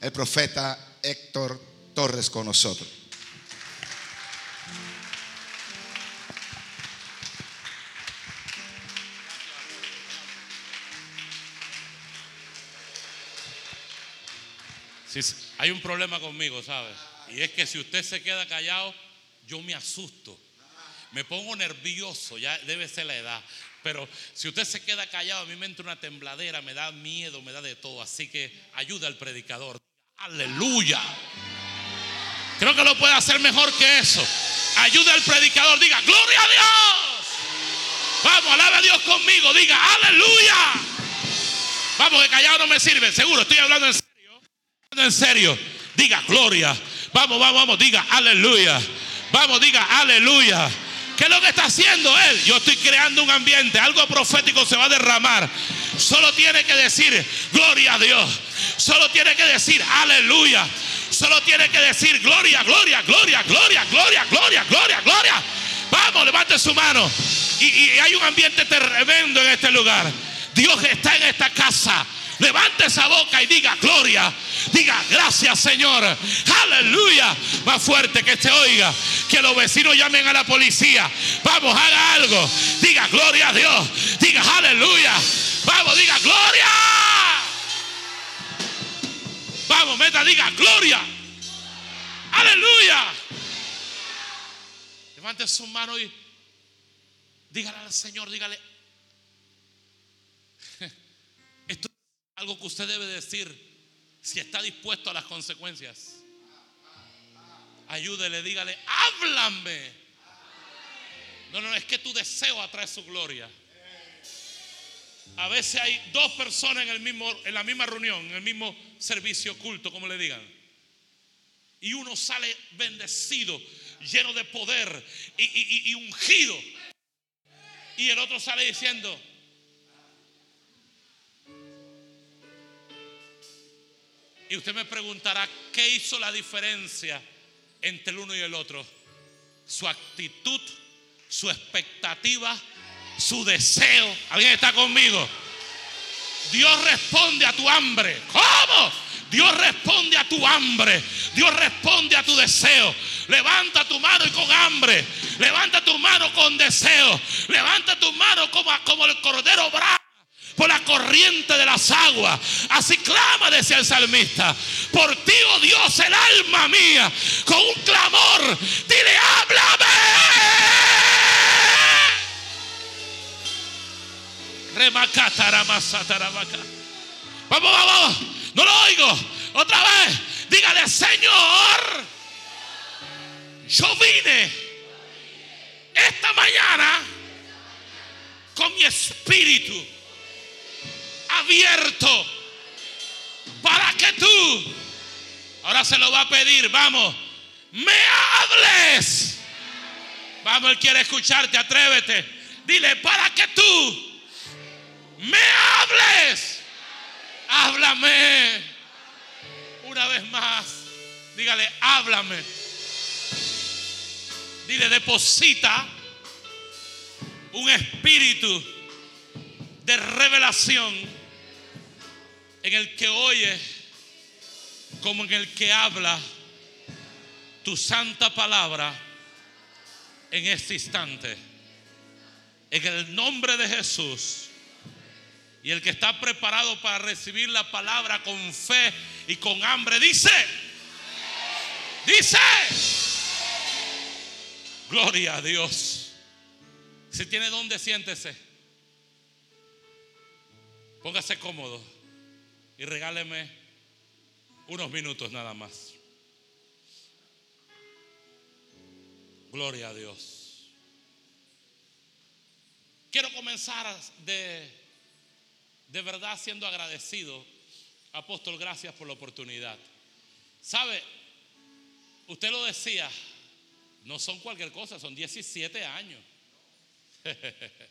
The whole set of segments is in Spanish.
el profeta Héctor Torres con nosotros. Sí, hay un problema conmigo, ¿sabes? Y es que si usted se queda callado, yo me asusto. Me pongo nervioso, ya debe ser la edad. Pero si usted se queda callado, a mí me entra una tembladera, me da miedo, me da de todo. Así que ayuda al predicador. Aleluya. Creo que lo puede hacer mejor que eso. Ayuda al predicador, diga, gloria a Dios. Vamos, alabe a Dios conmigo, diga, aleluya. Vamos, que callado no me sirve, seguro, estoy hablando en serio. En serio, diga, gloria. Vamos, vamos, vamos, diga, aleluya. Vamos, diga, aleluya. ¿Qué es lo que está haciendo él? Yo estoy creando un ambiente, algo profético se va a derramar. Solo tiene que decir, gloria a Dios. Solo tiene que decir, aleluya. Solo tiene que decir, gloria, gloria, gloria, gloria, gloria, gloria, gloria, gloria. Vamos, levante su mano. Y, hay un ambiente tremendo en este lugar. Dios está en esta casa. Levante esa boca y diga gloria. Diga gracias Señor. Aleluya. Más fuerte que se oiga. Que los vecinos llamen a la policía. Vamos, haga algo. Diga gloria a Dios. Diga aleluya. Vamos, diga gloria. Vamos, meta, diga gloria. Aleluya. Levante su mano y dígale al Señor, dígale. Algo que usted debe decir si está dispuesto a las consecuencias. Ayúdele, dígale, háblame. No, no, es que tu deseo atrae su gloria. A veces hay dos personas en, el mismo, en la misma reunión, en el mismo servicio culto, como le digan. Y uno sale bendecido, lleno de poder y, y- y ungido. Y el otro sale diciendo, y usted me preguntará, ¿qué hizo la diferencia entre el uno y el otro? Su actitud, su expectativa, su deseo. ¿Alguien está conmigo? Dios responde a tu hambre. ¿Cómo? Dios responde a tu hambre. Dios responde a tu deseo. Levanta tu mano y con hambre. Levanta tu mano con deseo. Levanta tu mano como, como el cordero bravo por la corriente de las aguas. Así clama, decía el salmista. Por ti, oh Dios, el alma mía, con un clamor, dile, háblame. Vamos, vamos. No lo oigo. Otra vez. Dígale, Señor, yo vine esta mañana con mi espíritu abierto para que tú, ahora se lo va a pedir, vamos, me hables. Vamos, él quiere escucharte, atrévete. Dile, para que tú me hables. Háblame. Una vez más, dígale, háblame. Dile, deposita un espíritu de revelación en el que oye como en el que habla tu santa palabra en este instante. En el nombre de Jesús. Y el que está preparado para recibir la palabra con fe y con hambre, dice, dice, gloria a Dios. Si tiene donde, siéntese. Póngase cómodo y regáleme unos minutos nada más. Gloria a Dios. Quiero comenzar de, de verdad siendo agradecido. Apóstol, gracias por la oportunidad. ¿Sabe? Usted lo decía, no son cualquier cosa, son 17 años.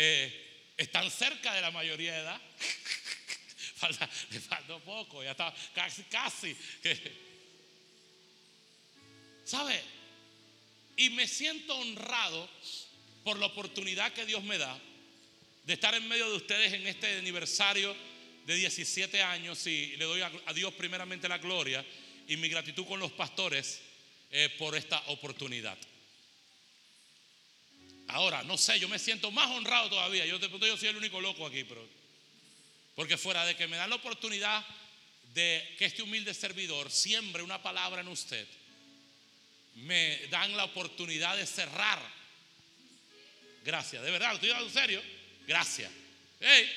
Eh, están cerca de la mayoría de edad. Falta, le faltó poco, ya está casi, casi. ¿Sabe? Y me siento honrado por la oportunidad que Dios me da de estar en medio de ustedes en este aniversario de 17 años y le doy a, Dios primeramente la gloria y mi gratitud con los pastores eh, por esta oportunidad. Ahora, no sé, yo me siento más honrado todavía. Yo yo soy el único loco aquí, pero porque fuera de que me dan la oportunidad de que este humilde servidor siembre una palabra en usted, me dan la oportunidad de cerrar. Gracias, de verdad, lo estoy hablando en serio. Gracias. Hey,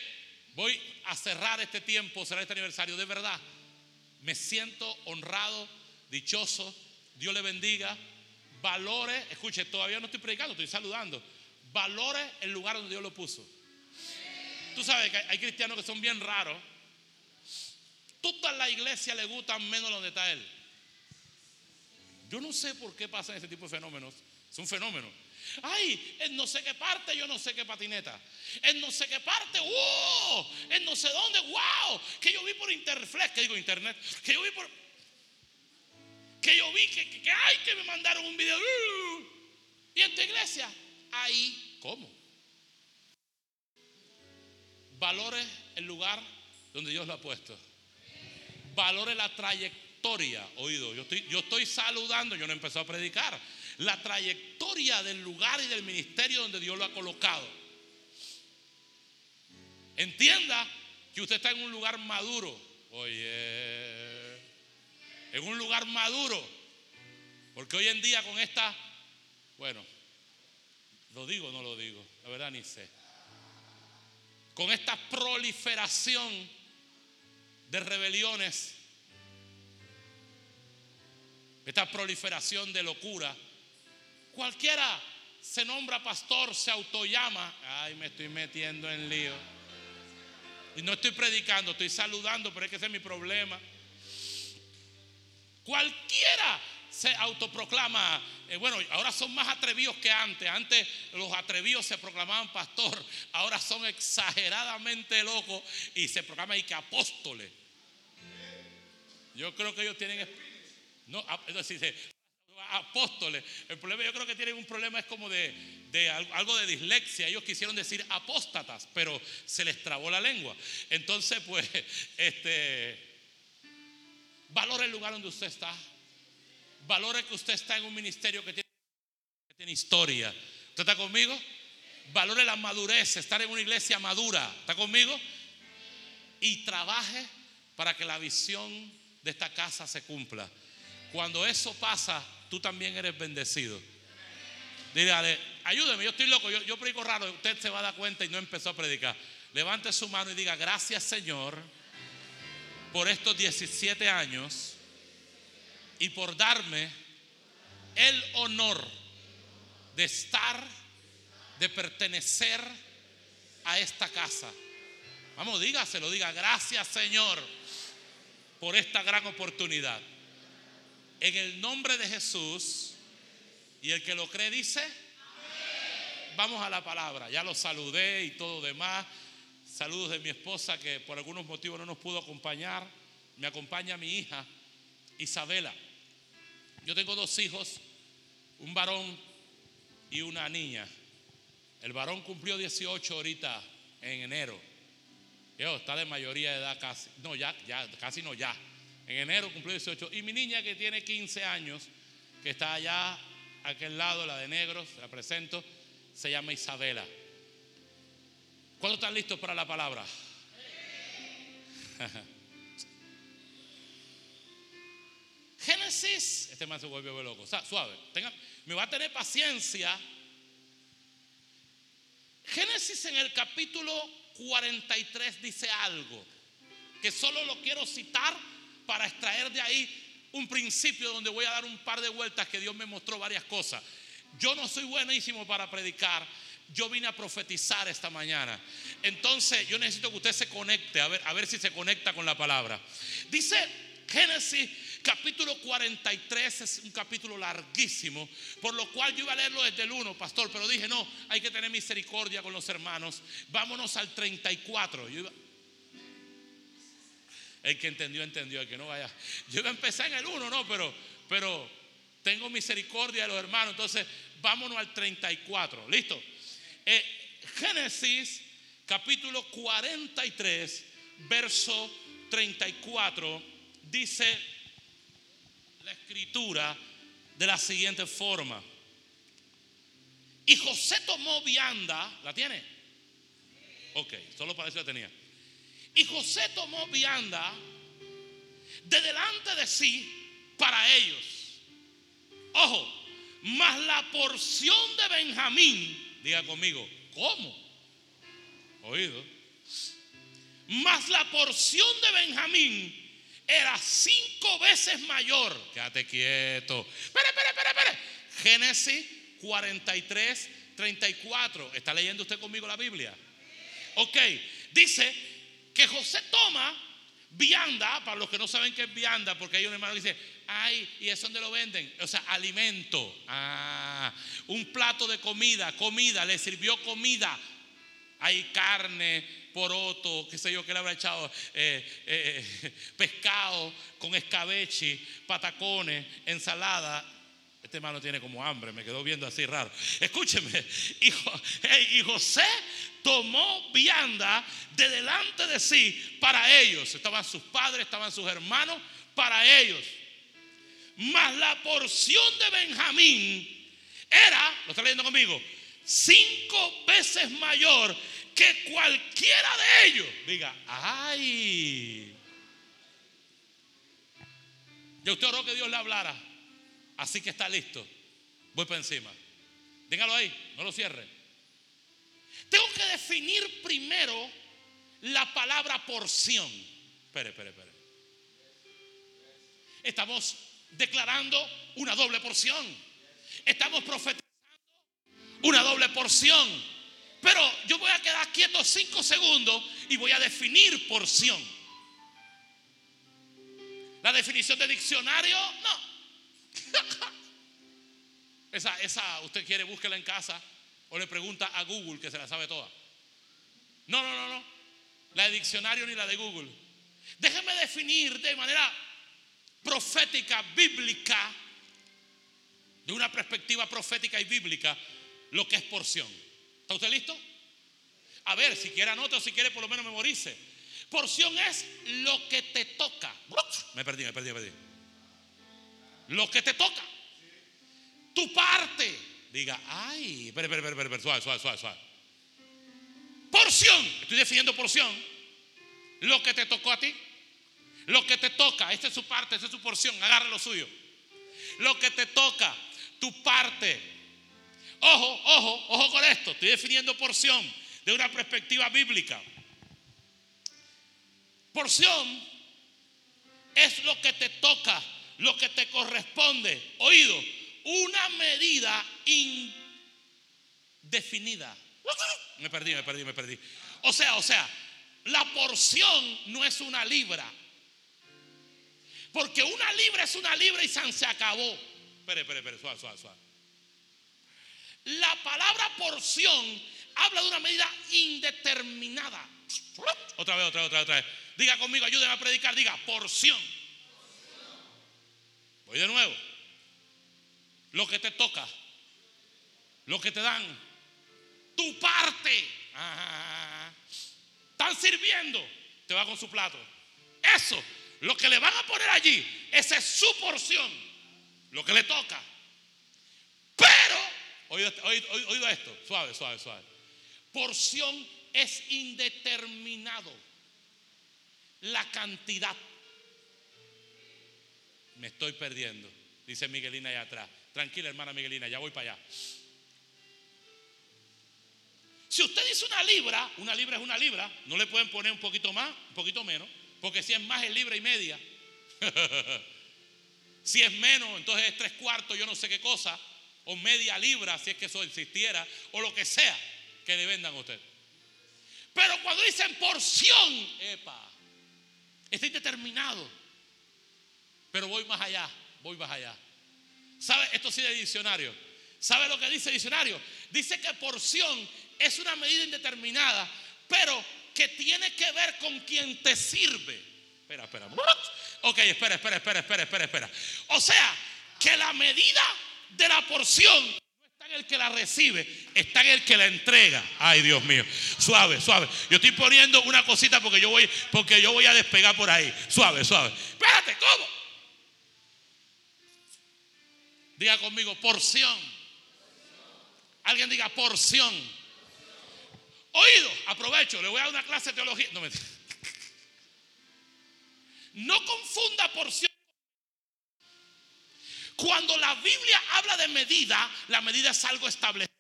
voy a cerrar este tiempo, cerrar este aniversario, de verdad. Me siento honrado, dichoso. Dios le bendiga. Valore, escuche, todavía no estoy predicando, estoy saludando. Valore el lugar donde Dios lo puso. Tú sabes que hay cristianos que son bien raros. Toda la iglesia le gustan menos donde está Él. Yo no sé por qué pasan ese tipo de fenómenos. Es un fenómeno. Ay, en no sé qué parte, yo no sé qué patineta. En no sé qué parte, wow. En no sé dónde, wow. Que yo vi por Interflex, que digo internet. Que yo vi por. Que yo vi que, que, ay, que me mandaron un video. uh, y en tu iglesia, ahí, ¿cómo? Valore el lugar donde Dios lo ha puesto. Valore la trayectoria. Oído, yo estoy, yo estoy saludando, yo no he empezado a predicar. La trayectoria del lugar y del ministerio donde Dios lo ha colocado. Entienda que usted está en un lugar maduro. Oye, en un lugar maduro. Porque hoy en día con esta, bueno, lo digo o no lo digo, la verdad ni sé. Con esta proliferación de rebeliones, esta proliferación de locura, cualquiera se nombra pastor, se autollama, ay, me estoy metiendo en lío. Y no estoy predicando, estoy saludando, pero es que ese es mi problema. Cualquiera se autoproclama, eh, bueno, ahora son más atrevidos que antes. Antes los atrevidos se proclamaban pastor, ahora son exageradamente locos y se proclaman y que apóstoles. Yo creo que ellos tienen, no, apóstoles. El problema, yo creo que tienen un problema, es como de, de, algo de dislexia. Ellos quisieron decir apóstatas, pero se les trabó la lengua. Entonces, pues, este, valore el lugar donde usted está. Valore que usted está en un ministerio que tiene, historia. ¿Usted está conmigo? Valore la madurez, estar en una iglesia madura. ¿Está conmigo? Y trabaje para que la visión de esta casa se cumpla. Cuando eso pasa, tú también eres bendecido. Dígale, ayúdeme, yo estoy loco, yo, yo predico raro, usted se va a dar cuenta y no empezó a predicar. Levante su mano y diga, gracias Señor por estos 17 años y por darme el honor de estar, de pertenecer a esta casa. Vamos, dígaselo, diga, gracias Señor por esta gran oportunidad. En el nombre de Jesús, y el que lo cree dice, vamos a la palabra. Ya lo saludé y todo demás. Saludos de mi esposa que por algunos motivos no nos pudo acompañar. Me acompaña mi hija Isabela. Yo tengo dos hijos, un varón y una niña. El varón cumplió 18 ahorita en enero. Yo, está de mayoría de edad casi. No, ya, ya, casi no, ya. En enero cumplió 18. Y mi niña que tiene 15 años, que está allá, a aquel lado, la de negros, la presento, se llama Isabela. ¿Cuándo están listos para la palabra? Génesis, este más se vuelve loco, suave, tenga, me va a tener paciencia. Génesis en el capítulo 43 dice algo que solo lo quiero citar para extraer de ahí un principio donde voy a dar un par de vueltas que Dios me mostró varias cosas. Yo no soy buenísimo para predicar, yo vine a profetizar esta mañana. Entonces yo necesito que usted se conecte, a ver, a ver si se conecta con la palabra. Dice Génesis capítulo 43 es un capítulo larguísimo, por lo cual yo iba a leerlo desde el 1, pastor, pero dije, no, hay que tener misericordia con los hermanos. Vámonos al 34. Yo iba, el que entendió, entendió. El que no vaya. Yo iba a empezar en el 1, no, pero, pero tengo misericordia de los hermanos. Entonces, vámonos al 34. ¿Listo? Eh, Génesis, capítulo 43, verso 34, dice escritura de la siguiente forma. Y José tomó vianda, ¿la tiene? Ok, solo para eso la tenía. Y José tomó vianda de delante de sí para ellos. Ojo, más la porción de Benjamín, diga conmigo, ¿cómo? Oído. Más la porción de Benjamín era cinco veces mayor. Quédate quieto. Espera, espera, espera, espera. Génesis 43, 34. ¿Está leyendo usted conmigo la Biblia? Ok, dice que José toma vianda, para los que no saben qué es vianda, porque hay un hermano que dice, ay, ¿y eso dónde lo venden? O sea, alimento. Ah, un plato de comida, comida, le sirvió comida. Hay carne, poroto, qué sé yo, que le habrá echado eh, eh, pescado con escabeche, patacones, ensalada. Este hermano tiene como hambre, me quedó viendo así raro. Escúcheme, hijo, y José tomó vianda de delante de sí para ellos. Estaban sus padres, estaban sus hermanos, para ellos. Mas la porción de Benjamín era, lo está leyendo conmigo, cinco veces mayor que cualquiera de ellos. Diga, ay. Y usted oró que Dios le hablara. Así que está listo. Voy para encima. Dígalo ahí, no lo cierre. Tengo que definir primero la palabra porción. Espere, espere, espere. Estamos declarando una doble porción. Estamos profetizando una doble porción. Pero yo voy a quedar quieto cinco segundos y voy a definir porción. La definición de diccionario, no. esa, esa, usted quiere, búsquela en casa o le pregunta a Google que se la sabe toda. No, no, no, no. La de diccionario ni la de Google. Déjeme definir de manera profética, bíblica, de una perspectiva profética y bíblica, lo que es porción. ¿Está usted listo? A ver, si quiere anote o si quiere por lo menos memorice. Porción es lo que te toca. Me perdí, me perdí, me perdí. Lo que te toca. Tu parte. Diga, ay, espera, espera, espera, espera, suave, suave, suave, suave. Porción. Estoy definiendo porción. Lo que te tocó a ti. Lo que te toca. Esta es su parte, esta es su porción. Agarra lo suyo. Lo que te toca. Tu parte. Ojo, ojo, ojo con esto. Estoy definiendo porción de una perspectiva bíblica. Porción es lo que te toca, lo que te corresponde. Oído, una medida indefinida. Me perdí, me perdí, me perdí. O sea, o sea, la porción no es una libra. Porque una libra es una libra y se acabó. Espere, espere, espere, suave, suave, suave. La palabra porción habla de una medida indeterminada. Otra vez, otra vez, otra vez, otra vez. Diga conmigo, ayúdenme a predicar. Diga, porción. Voy de nuevo. Lo que te toca. Lo que te dan. Tu parte. Ah, están sirviendo. Te va con su plato. Eso. Lo que le van a poner allí. Esa es su porción. Lo que le toca. Pero, oído, oído esto. Suave, suave, suave. Porción es indeterminado. La cantidad. Me estoy perdiendo, dice Miguelina allá atrás. Tranquila, hermana Miguelina, ya voy para allá. Si usted dice una libra, una libra es una libra, no le pueden poner un poquito más, un poquito menos, porque si es más es libra y media. si es menos, entonces es tres cuartos, yo no sé qué cosa, o media libra, si es que eso existiera, o lo que sea que le vendan a usted. Pero cuando dicen porción, epa, está indeterminado. Pero voy más allá, voy más allá. ¿Sabe? Esto sí de diccionario. ¿Sabe lo que dice el diccionario? Dice que porción es una medida indeterminada, pero que tiene que ver con quien te sirve. Espera, espera. Ok, espera, espera, espera, espera, espera, espera. O sea, que la medida de la porción no está en el que la recibe, está en el que la entrega. Ay, Dios mío. Suave, suave. Yo estoy poniendo una cosita porque yo voy, porque yo voy a despegar por ahí. Suave, suave. Espérate, ¿cómo? Diga conmigo, porción. Alguien diga porción. Oído, aprovecho, le voy a dar una clase de teología. No, mentira. no confunda porción. Cuando la Biblia habla de medida, la medida es algo establecido.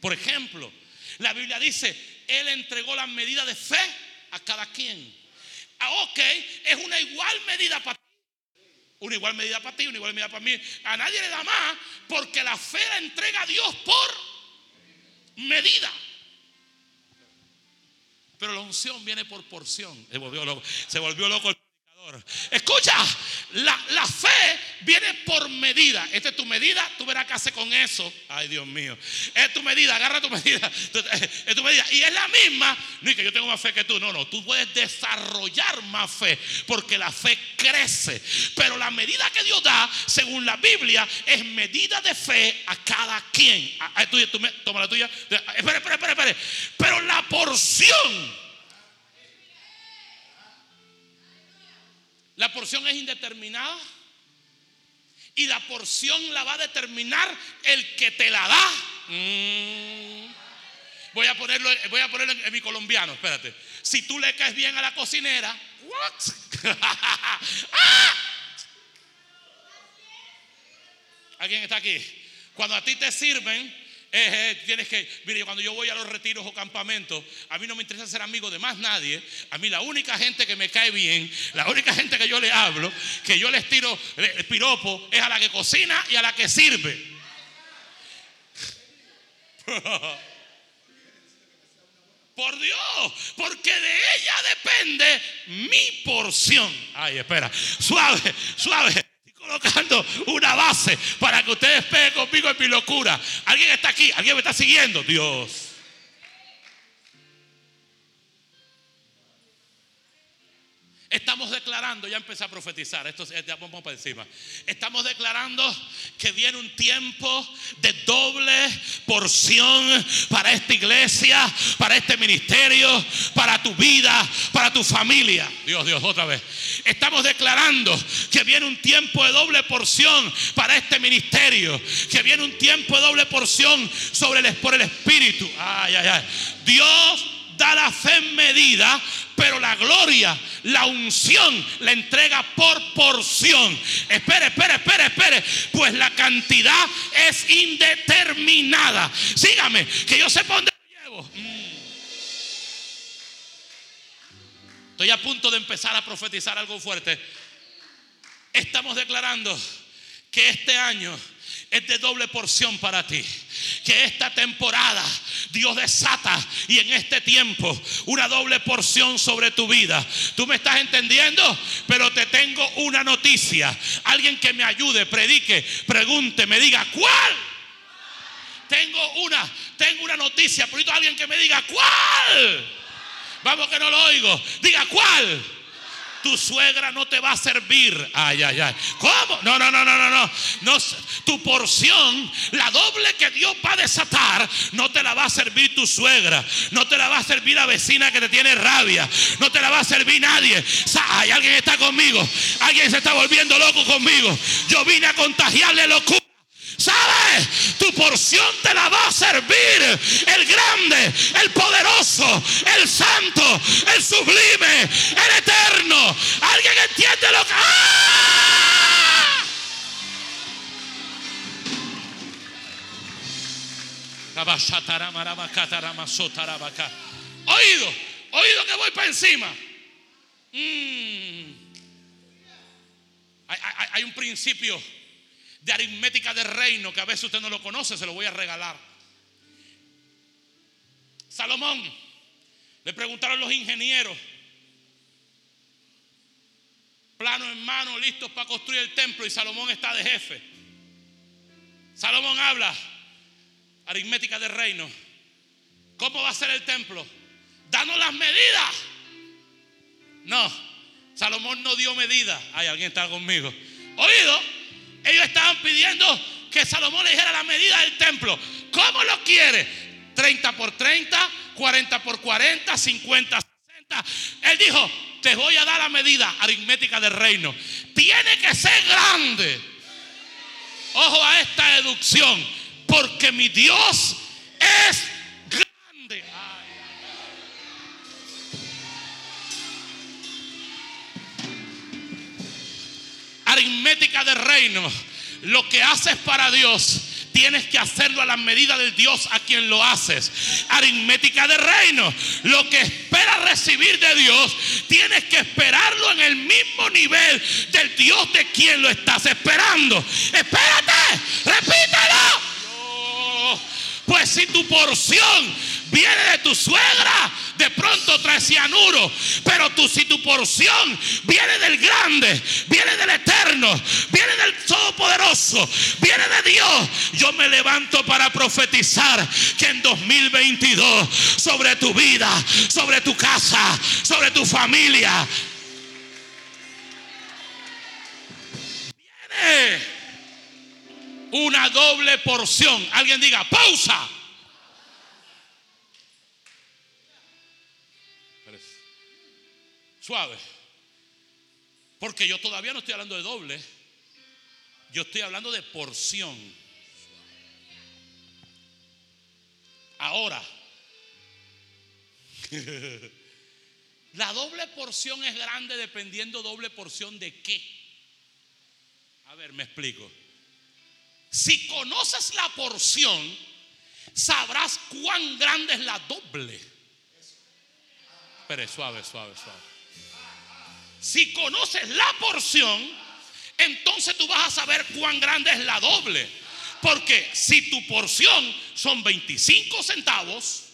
Por ejemplo, la Biblia dice, Él entregó la medida de fe a cada quien. Ah, ok, es una igual medida para ti. Una igual medida para ti, una igual medida para mí. A nadie le da más porque la fe la entrega a Dios por medida. Pero la unción viene por porción. Se volvió loco. Se volvió loco el Escucha, la, la, fe viene por medida. Esta es tu medida, tú verás qué hace con eso. Ay, Dios mío. Es tu medida, agarra tu medida. Es tu medida. Y es la misma. No es que yo tengo más fe que tú. No, no. Tú puedes desarrollar más fe porque la fe crece. Pero la medida que Dios da, según la Biblia, es medida de fe a cada quien. Ah, ah, toma la tuya. Espera, espera, espera, espera. Pero la porción La porción es indeterminada. Y la porción la va a determinar el que te la da. Mm. Voy a ponerlo, voy a ponerlo en, mi colombiano, espérate. Si tú le caes bien a la cocinera, what? ¡Ah! ¿Alguien está aquí? Cuando a ti te sirven, eh, eh, tienes que, mire, cuando yo voy a los retiros o campamentos, a mí no me interesa ser amigo de más nadie. A mí la única gente que me cae bien, la única gente que yo le hablo, que yo les tiro el piropo, es a la que cocina y a la que sirve. Por Dios, porque de ella depende mi porción. Ay, espera, suave, suave colocando una base para que ustedes peguen conmigo en mi locura. ¿Alguien está aquí? ¿Alguien me está siguiendo? Dios. Estamos declarando, ya empecé a profetizar, esto ya vamos para encima. Estamos declarando que viene un tiempo de doble porción para esta iglesia, para este ministerio, para tu vida, para tu familia. Dios, Dios, otra vez. Estamos declarando que viene un tiempo de doble porción para este ministerio, que viene un tiempo de doble porción sobre el, por el Espíritu. Ay, ay, ay. Dios da la fe en medida, pero la gloria, la unción la entrega por porción. Espere, espere, espere, espere, pues la cantidad es indeterminada. Sígame, que yo sé dónde llevo. Mm. Estoy a punto de empezar a profetizar algo fuerte. Estamos declarando que este año es de doble porción para ti. Que esta temporada Dios desata y en este tiempo una doble porción sobre tu vida. ¿Tú me estás entendiendo? Pero te tengo una noticia. Alguien que me ayude, predique, pregunte, me diga, ¿cuál? Tengo una, tengo una noticia. Por alguien que me diga, ¿cuál? Vamos que no lo oigo. Diga, ¿cuál? Tu suegra no te va a servir. Ay, ay, ay. ¿Cómo? No, no, no, no, no, no. no tu porción, la doble que Dios va a desatar, no te la va a servir tu suegra. No te la va a servir la vecina que te tiene rabia. No te la va a servir nadie. Hay alguien está conmigo. Alguien se está volviendo loco conmigo. Yo vine a contagiarle locura. ¿Sabes? Tu porción te la va a servir el grande, el poderoso, el santo, el sublime, el eterno. ¿Alguien entiende lo que... ¡Ah! Oído, oído que voy para encima. Mm. hay un principio de aritmética de reino que a veces usted no lo conoce, se lo voy a regalar. Salomón, le preguntaron los ingenieros, plano en mano, listos para construir el templo y Salomón está de jefe. Salomón habla, aritmética de reino. ¿Cómo va a ser el templo? Danos las medidas. No, Salomón no dio medidas. Hay alguien está conmigo. Oído, ellos estaban pidiendo que Salomón le dijera la medida del templo. ¿Cómo lo quiere? 30 por 30, 40 por 40, 50, 60. Él dijo, te voy a dar la medida aritmética del reino. Tiene que ser grande. Ojo a esta deducción, porque mi Dios es Aritmética del reino. Lo que haces para Dios tienes que hacerlo a la medida del Dios a quien lo haces. Aritmética de reino. Lo que esperas recibir de Dios, tienes que esperarlo en el mismo nivel del Dios de quien lo estás esperando. Espérate, repítelo. Pues si tu porción viene de tu suegra, de pronto trae cianuro. Pero tú, si tu porción viene del grande, viene del eterno, viene del todopoderoso, viene de Dios, yo me levanto para profetizar que en 2022 sobre tu vida, sobre tu casa, sobre tu familia, viene una doble porción. Alguien diga, pausa. Suave. Porque yo todavía no estoy hablando de doble. Yo estoy hablando de porción. Ahora, la doble porción es grande dependiendo doble porción de qué. A ver, me explico. Si conoces la porción, sabrás cuán grande es la doble. Pero suave, suave, suave. Si conoces la porción, entonces tú vas a saber cuán grande es la doble. Porque si tu porción son 25 centavos,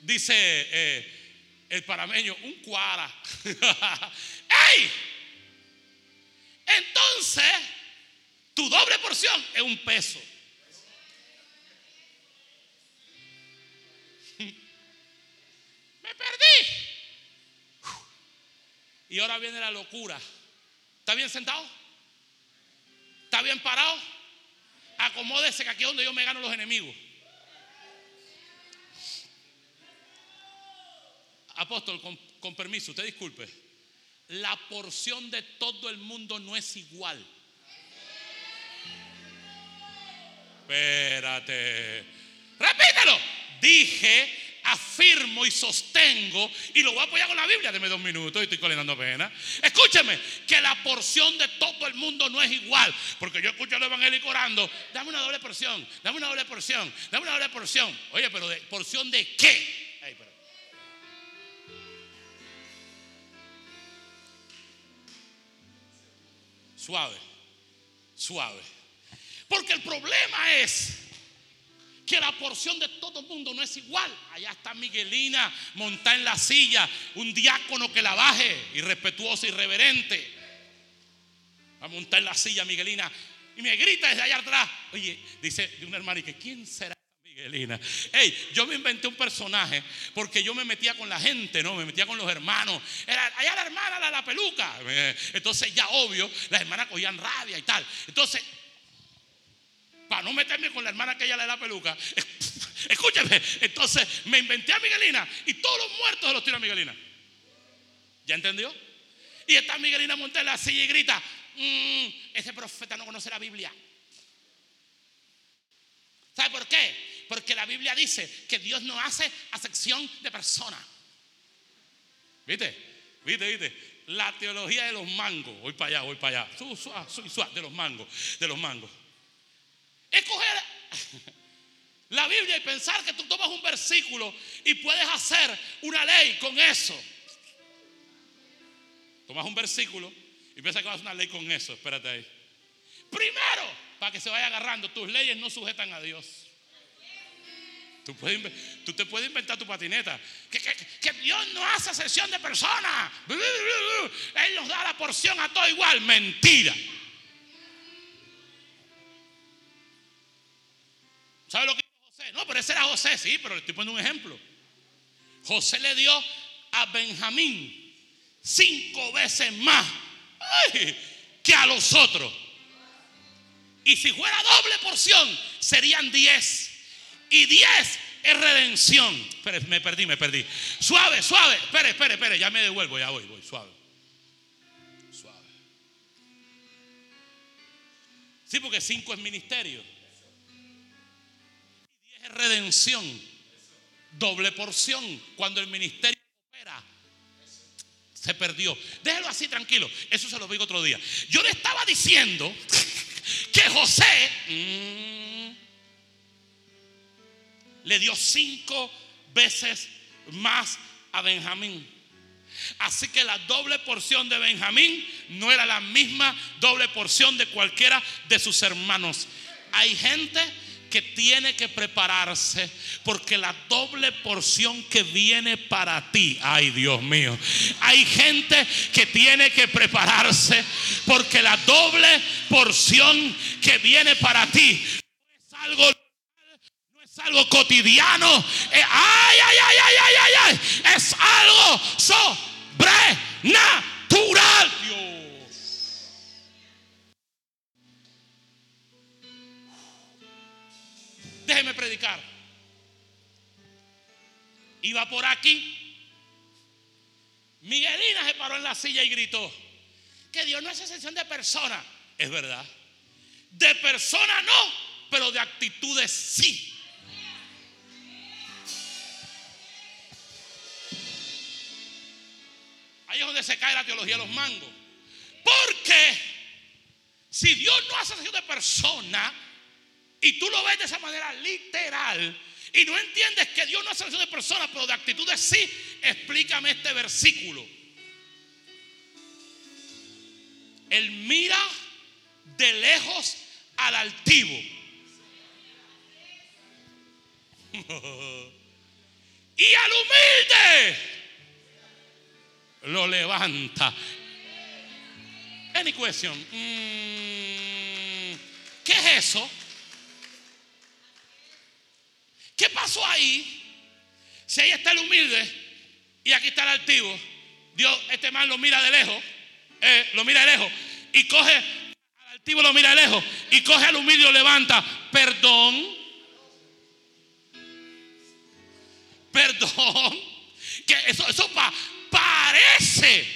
dice eh, el parameño, un cuara. ¡Ey! Entonces, tu doble porción es un peso. Me perdí. Y ahora viene la locura. ¿Está bien sentado? ¿Está bien parado? Acomódese que aquí es donde yo me gano los enemigos. Apóstol, con, con permiso, usted disculpe. La porción de todo el mundo no es igual. Espérate. Repítelo. Dije, afirmo y sostengo y lo voy a apoyar con la Biblia. Deme dos minutos y estoy colinando pena. Escúcheme, que la porción de todo el mundo no es igual. Porque yo escucho al evangélico orando, dame una doble porción, dame una doble porción, dame una doble porción. Oye, pero de porción de qué? Suave, suave. Porque el problema es que la porción de todo el mundo no es igual. Allá está Miguelina montada en la silla, un diácono que la baje, irrespetuoso, irreverente. A montar en la silla Miguelina y me grita desde allá atrás. Oye, dice de un hermano, y que quién será Miguelina? Hey, yo me inventé un personaje porque yo me metía con la gente, ¿no? Me metía con los hermanos. Era allá la hermana, la, la peluca. Entonces, ya obvio, las hermanas cogían rabia y tal. Entonces, para no meterme con la hermana que ella le da peluca. Escúcheme, entonces me inventé a Miguelina y todos los muertos se los tiro a Miguelina. ¿Ya entendió? Y está Miguelina montada la silla y grita, "Mm, ese profeta no conoce la Biblia. ¿Sabe por qué? Porque la Biblia dice que Dios no hace acepción de personas. ¿Viste? ¿Viste? ¿Viste? La teología de los mangos. Voy para allá, voy para allá. Su, su, su, su, de los mangos, de los mangos. Es coger la Biblia y pensar que tú tomas un versículo y puedes hacer una ley con eso. Tomas un versículo y piensas que vas a hacer una ley con eso. Espérate ahí. Primero, para que se vaya agarrando, tus leyes no sujetan a Dios. Tú, puedes te puedes inventar tu patineta. Que, que- que Dios no hace sesión de personas. Él nos da la porción a todo igual. Mentira. ¿Sabe lo que dijo José? No, pero ese era José, sí, pero le estoy poniendo un ejemplo. José le dio a Benjamín cinco veces más que a los otros. Y si fuera doble porción, serían 10. Y 10 es redención. Espere, me perdí, me perdí. Suave, suave. Espere, espere, espere. Ya me devuelvo, ya voy, voy, suave. Suave. Sí, porque 5 es ministerio. Y 10 es redención. Doble porción. Cuando el ministerio se perdió. Déjelo así tranquilo. Eso se lo digo otro día. Yo le estaba diciendo que José mm, le dio cinco veces más a Benjamín. Así que la doble porción de Benjamín no era la misma doble porción de cualquiera de sus hermanos. Hay gente que tiene que prepararse porque la doble porción que viene para ti, ay Dios mío, hay gente que tiene que prepararse porque la doble porción que viene para ti es algo algo cotidiano, eh, ay, ay, ay, ay, ay, ay, ay, es algo sobrenatural. Déjeme predicar. Iba por aquí. Miguelina se paró en la silla y gritó que Dios no es excepción de persona. Es verdad. De persona no, pero de actitudes sí. Ahí es donde se cae la teología de los mangos. Porque si Dios no hace excepción de persona, y tú lo ves de esa manera literal y no entiendes que Dios no hace de personas, pero de actitudes sí, explícame este versículo. Él mira de lejos al altivo. y al humilde lo levanta. Any question? Mm, ¿Qué es eso? ¿Qué pasó ahí? Si ahí está el humilde y aquí está el altivo, Dios, este man lo mira de lejos, eh, lo mira de lejos y coge al altivo, lo mira de lejos y coge al humilde y lo levanta. Perdón, perdón, que eso, eso parece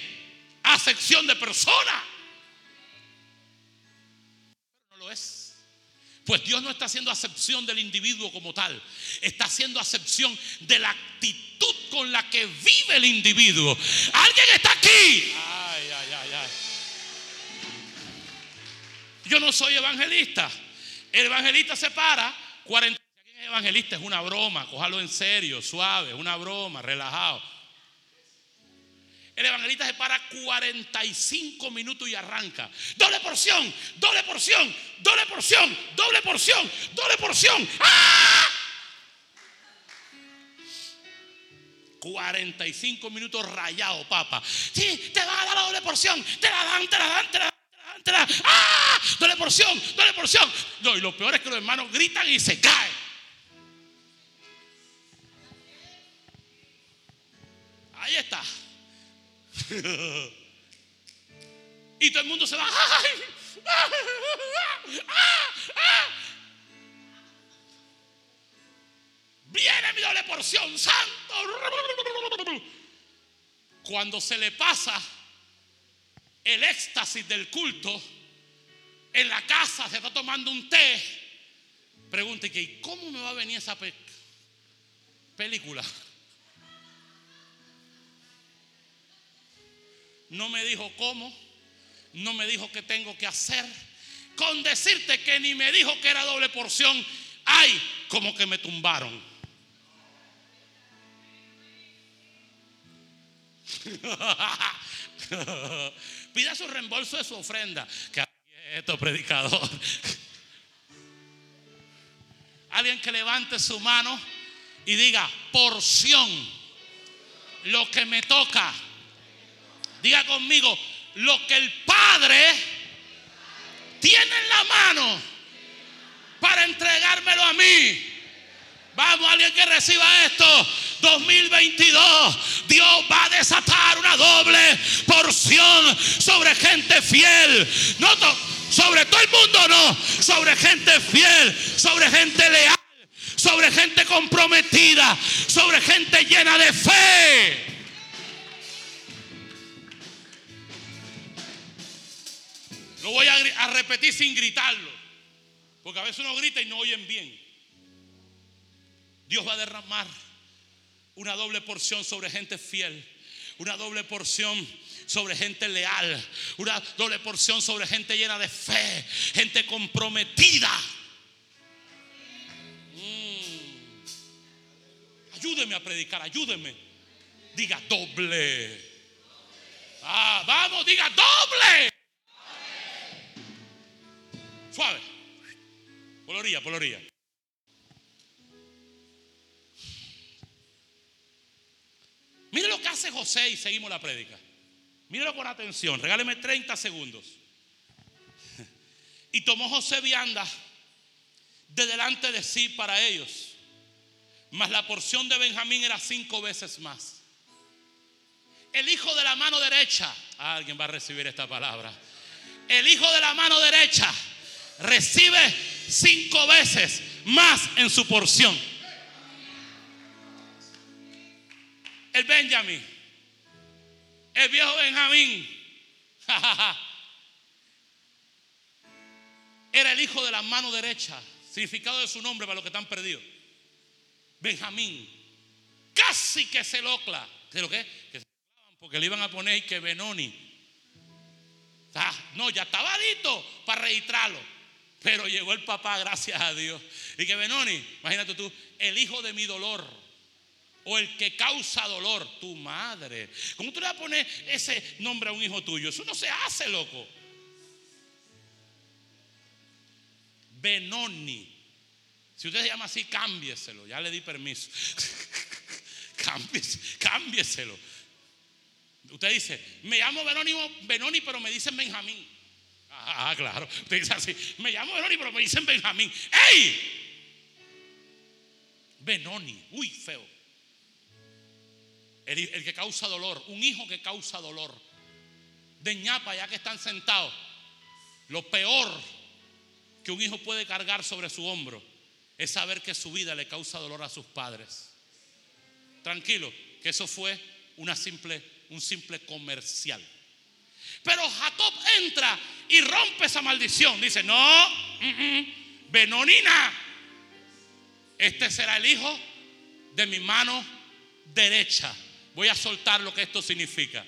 acepción de persona, no lo es. Pues Dios no está haciendo acepción del individuo como tal, está haciendo acepción de la actitud con la que vive el individuo. Alguien está aquí. Ay, ay, ay, ay. Yo no soy evangelista. El evangelista se para 40 evangelista es una broma, cójalo en serio, suave, es una broma, relajado. El evangelista se para 45 minutos y arranca. Doble porción, doble porción, doble porción, doble porción, doble porción. ¡Ah! 45 minutos rayado, papa. Sí, te van a dar la doble porción. Te la dan, te la dan, te la dan, te la dan. ¡Ah! Doble porción, doble porción. No, y lo peor es que los hermanos gritan y se caen. y todo el mundo se va. Viene mi doble porción, santo. Cuando se le pasa el éxtasis del culto, en la casa se está tomando un té. Pregunte que, ¿cómo me va a venir esa película? No me dijo cómo, no me dijo qué tengo que hacer. Con decirte que ni me dijo que era doble porción, ay, como que me tumbaron. Pida su reembolso de su ofrenda. Que esto predicador. Alguien que levante su mano y diga, porción, lo que me toca Diga conmigo, lo que el Padre tiene en la mano para entregármelo a mí. Vamos, alguien que reciba esto. 2022, Dios va a desatar una doble porción sobre gente fiel. Sobre todo el mundo, no. Sobre gente fiel, sobre gente leal, sobre gente comprometida, sobre gente llena de fe. Lo voy a, a repetir sin gritarlo. Porque a veces uno grita y no oyen bien. Dios va a derramar una doble porción sobre gente fiel, una doble porción sobre gente leal, una doble porción sobre gente llena de fe, gente comprometida. Mm. Ayúdeme a predicar, ayúdeme. Diga doble. Ah, vamos, diga doble. Suave. Por la orilla, por la orilla. Mire lo que hace José y seguimos la prédica. Mírelo con atención, regáleme 30 segundos. Y tomó José vianda de delante de sí para ellos. Mas la porción de Benjamín era cinco veces más. El hijo de la mano derecha, alguien va a recibir esta palabra. El hijo de la mano derecha recibe cinco veces más en su porción. El Benjamín el viejo Benjamín era el hijo de la mano derecha. Significado de su nombre para los que están perdidos. Benjamín. Casi que se locla. ¿De lo que? Que se porque le iban a poner que Benoni. Ah, no, ya estaba listo para registrarlo. Pero llegó el papá, gracias a Dios. Y que Benoni, imagínate tú, el hijo de mi dolor o el que causa dolor, tu madre. ¿Cómo tú le vas a poner ese nombre a un hijo tuyo? Eso no se hace, loco. Benoni. Si usted se llama así, cámbieselo. Ya le di permiso. cámbieselo. Usted dice, me llamo Benoni, Benoni, pero me dicen Benjamín. Ah, claro. Usted dice así, me llamo Benoni, pero me dicen Benjamín. ¡Ey! Benoni. Uy, feo. El, que causa dolor, un hijo que causa dolor. De ñapa, ya que están sentados. Lo peor que un hijo puede cargar sobre su hombro es saber que su vida le causa dolor a sus padres. Tranquilo, que eso fue una simple, un simple comercial. Pero Jacob entra y rompe esa maldición. Dice, no, Benonina, este será el hijo de mi mano derecha. Voy a soltar lo que esto significa.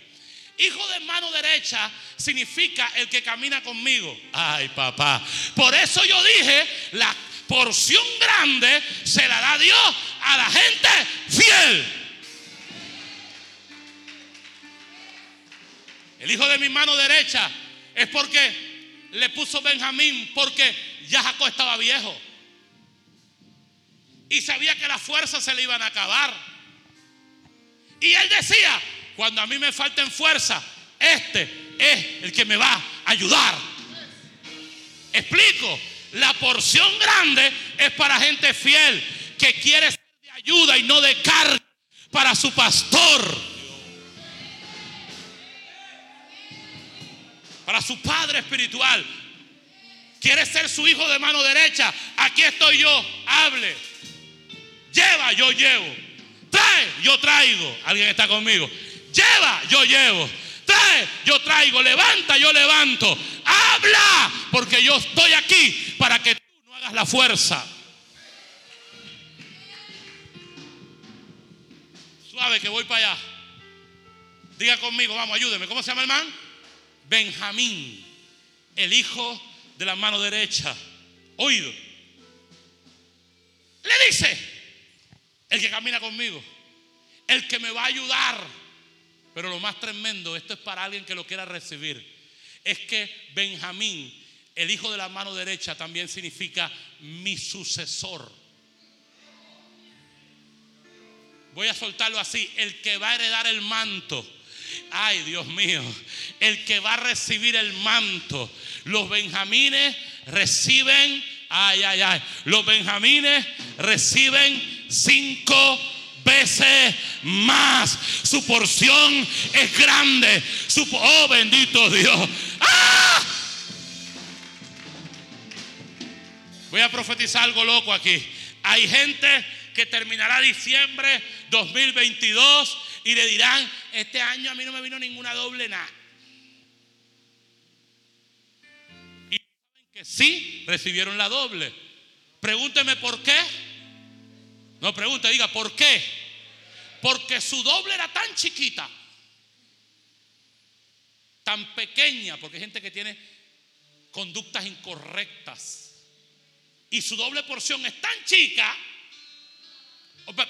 Hijo de mano derecha significa el que camina conmigo. Ay, papá. Por eso yo dije, la porción grande se la da Dios a la gente fiel. El hijo de mi mano derecha es porque le puso Benjamín, porque ya Jacob estaba viejo. Y sabía que las fuerzas se le iban a acabar. Y él decía, cuando a mí me falten fuerza, este es el que me va a ayudar. Explico, la porción grande es para gente fiel que quiere ser de ayuda y no de carga para su pastor. Para su padre espiritual. Quiere ser su hijo de mano derecha. Aquí estoy yo, hable. Lleva, yo llevo. Trae, yo traigo. ¿Alguien está conmigo? Lleva, yo llevo. Trae, yo traigo. Levanta, yo levanto. Habla, porque yo estoy aquí para que tú no hagas la fuerza. Suave que voy para allá. Diga conmigo, vamos, ayúdeme. ¿Cómo se llama el man? Benjamín, el hijo de la mano derecha. Oído. Le dice, el que camina conmigo, el que me va a ayudar. Pero lo más tremendo, esto es para alguien que lo quiera recibir, es que Benjamín, el hijo de la mano derecha, también significa mi sucesor. Voy a soltarlo así, el que va a heredar el manto. Ay, Dios mío, el que va a recibir el manto. Los benjamines reciben, ay, ay, ay, los benjamines reciben cinco veces más. Su porción es grande. Oh, bendito Dios. ¡Ah! Voy a profetizar algo loco aquí. Hay gente que terminará diciembre 2022 y le dirán, este año a mí no me vino ninguna doble nada. Y saben que sí recibieron la doble. Pregúnteme por qué. No pregunte, diga, ¿por qué? Porque su doble era tan chiquita, tan pequeña, porque hay gente que tiene conductas incorrectas. Y su doble porción es tan chica,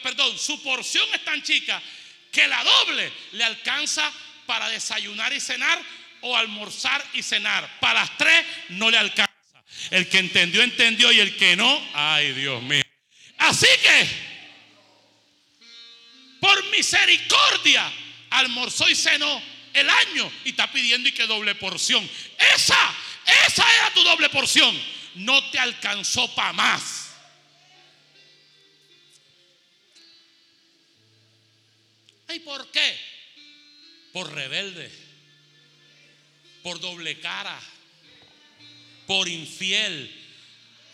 perdón, su porción es tan chica que la doble le alcanza para desayunar y cenar o almorzar y cenar. Para las tres no le alcanza. El que entendió, entendió y el que no, ay Dios mío. Así que, por misericordia, almorzó y cenó el año y está pidiendo y que doble porción. Esa, esa era tu doble porción. No te alcanzó para más. ¿Y por qué? Por rebelde, por doble cara, por infiel.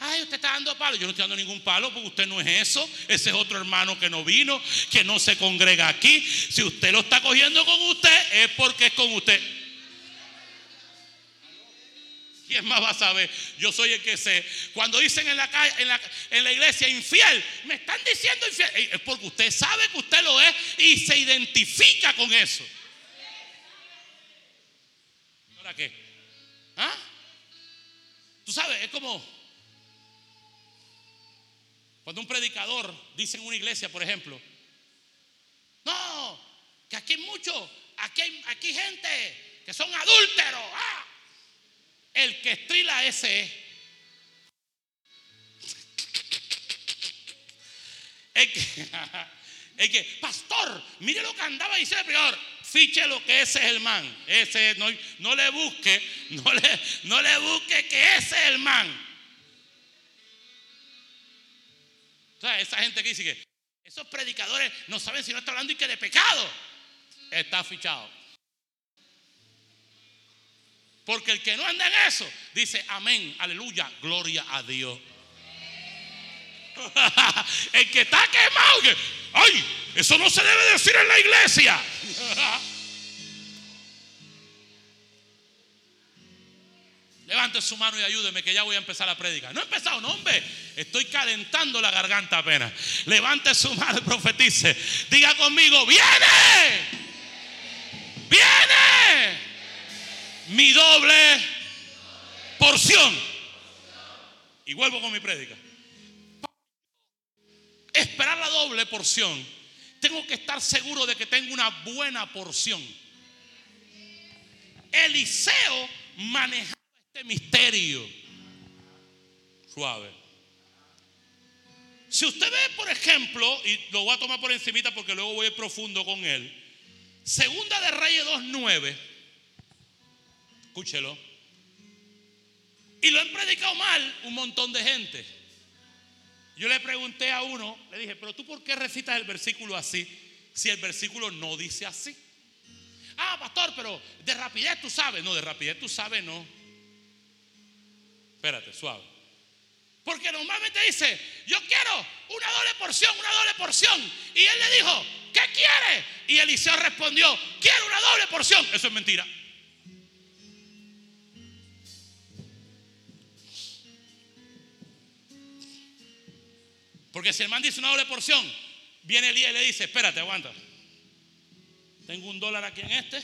Ay, usted está dando palo. Yo no estoy dando ningún palo porque usted no es eso. Ese es otro hermano que no vino, que no se congrega aquí. Si usted lo está cogiendo con usted, es porque es con usted. ¿Quién más va a saber? Yo soy el que sé. Cuando dicen en la, calle, en la, en la iglesia infiel, me están diciendo infiel. Es porque usted sabe que usted lo es y se identifica con eso. ¿Ahora qué? ¿Ah? Tú sabes, es como cuando un predicador dice en una iglesia, por ejemplo, no, que aquí hay mucho, aquí hay, aquí gente que son adúlteros. Ah, el que estrila ese es. El que, pastor, mire lo que andaba diciendo el peor. Fiche lo que ese es el man. Ese no, no le busque, no le, no le busque que ese es el man. Entonces, esa gente que dice que esos predicadores no saben si no está hablando y que de pecado. Está fichado. Porque el que no anda en eso dice amén, aleluya, gloria a Dios. el que está quemado, que, ay, eso no se debe decir en la iglesia. Levante su mano y ayúdeme que ya voy a empezar la prédica. No he empezado, no, hombre. Estoy calentando la garganta apenas. Levante su mano y profetice. Diga conmigo, viene. Viene mi doble porción. Y vuelvo con mi prédica. Esperar la doble porción. Tengo que estar seguro de que tengo una buena porción. Eliseo manejaba este misterio. Suave. Si usted ve, por ejemplo, y lo voy a tomar por encimita porque luego voy a ir profundo con él. Segunda de Reyes 2.9 Escúchelo. Y lo han predicado mal un montón de gente. Yo le pregunté a uno, le dije, pero tú por qué recitas el versículo así si el versículo no dice así? Ah, pastor, pero de rapidez tú sabes. No, de rapidez tú sabes, no. Espérate, suave. Porque normalmente dice, yo quiero una doble porción, una doble porción. Y él le dijo, ¿qué quiere? Y Eliseo respondió, quiero una doble porción. Eso es mentira. Porque si el man dice una doble porción, viene Elías y le dice, espérate, aguanta. Tengo un dólar aquí en este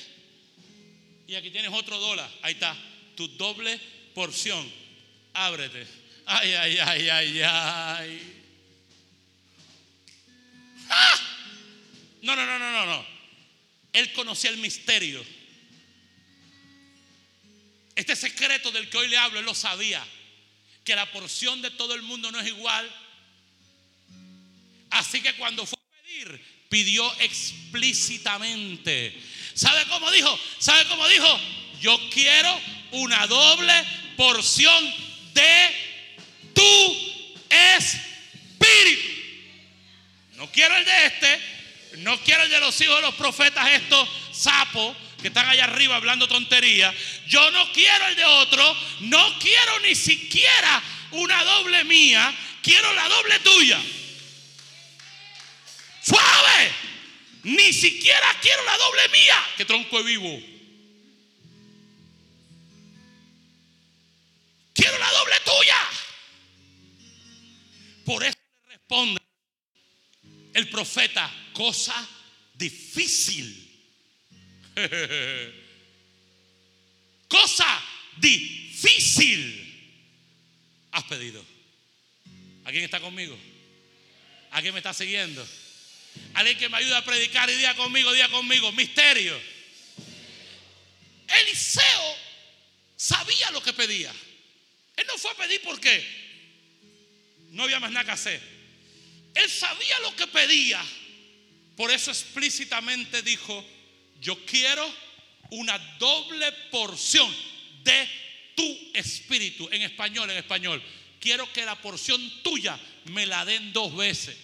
y aquí tienes otro dólar. Ahí está, tu doble porción. Ábrete. Ay, ay, ay, ay, ay. ¡Ah! No, no, no, no, no, no. Él conocía el misterio. Este secreto del que hoy le hablo, él lo sabía. Que la porción de todo el mundo no es igual Así que cuando fue a pedir, pidió explícitamente. ¿Sabe cómo dijo? ¿Sabe cómo dijo? Yo quiero una doble porción de tu espíritu. No quiero el de este, no quiero el de los hijos de los profetas, estos sapos que están allá arriba hablando tonterías. Yo no quiero el de otro, no quiero ni siquiera una doble mía, quiero la doble tuya. Suave. Ni siquiera quiero la doble mía. Que tronco de vivo. Quiero la doble tuya. Por eso le responde el profeta, cosa difícil. cosa difícil has pedido. ¿Alguien está conmigo? ¿Alguien me está siguiendo? Alguien que me ayude a predicar y día conmigo, día conmigo. Misterio. Eliseo sabía lo que pedía. Él no fue a pedir porque no había más nada que hacer. Él sabía lo que pedía. Por eso explícitamente dijo, yo quiero una doble porción de tu espíritu. En español, en español. Quiero que la porción tuya me la den dos veces.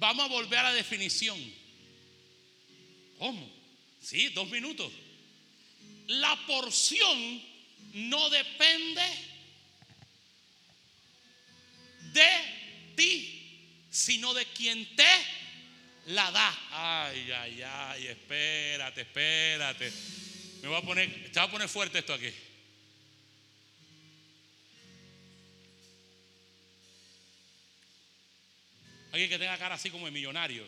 Vamos a volver a la definición. ¿Cómo? Sí, dos minutos. La porción no depende de ti, sino de quien te la da. Ay, ay, ay, espérate, espérate. Me voy a poner, te voy a poner fuerte esto aquí. Alguien que tenga cara así como de millonario.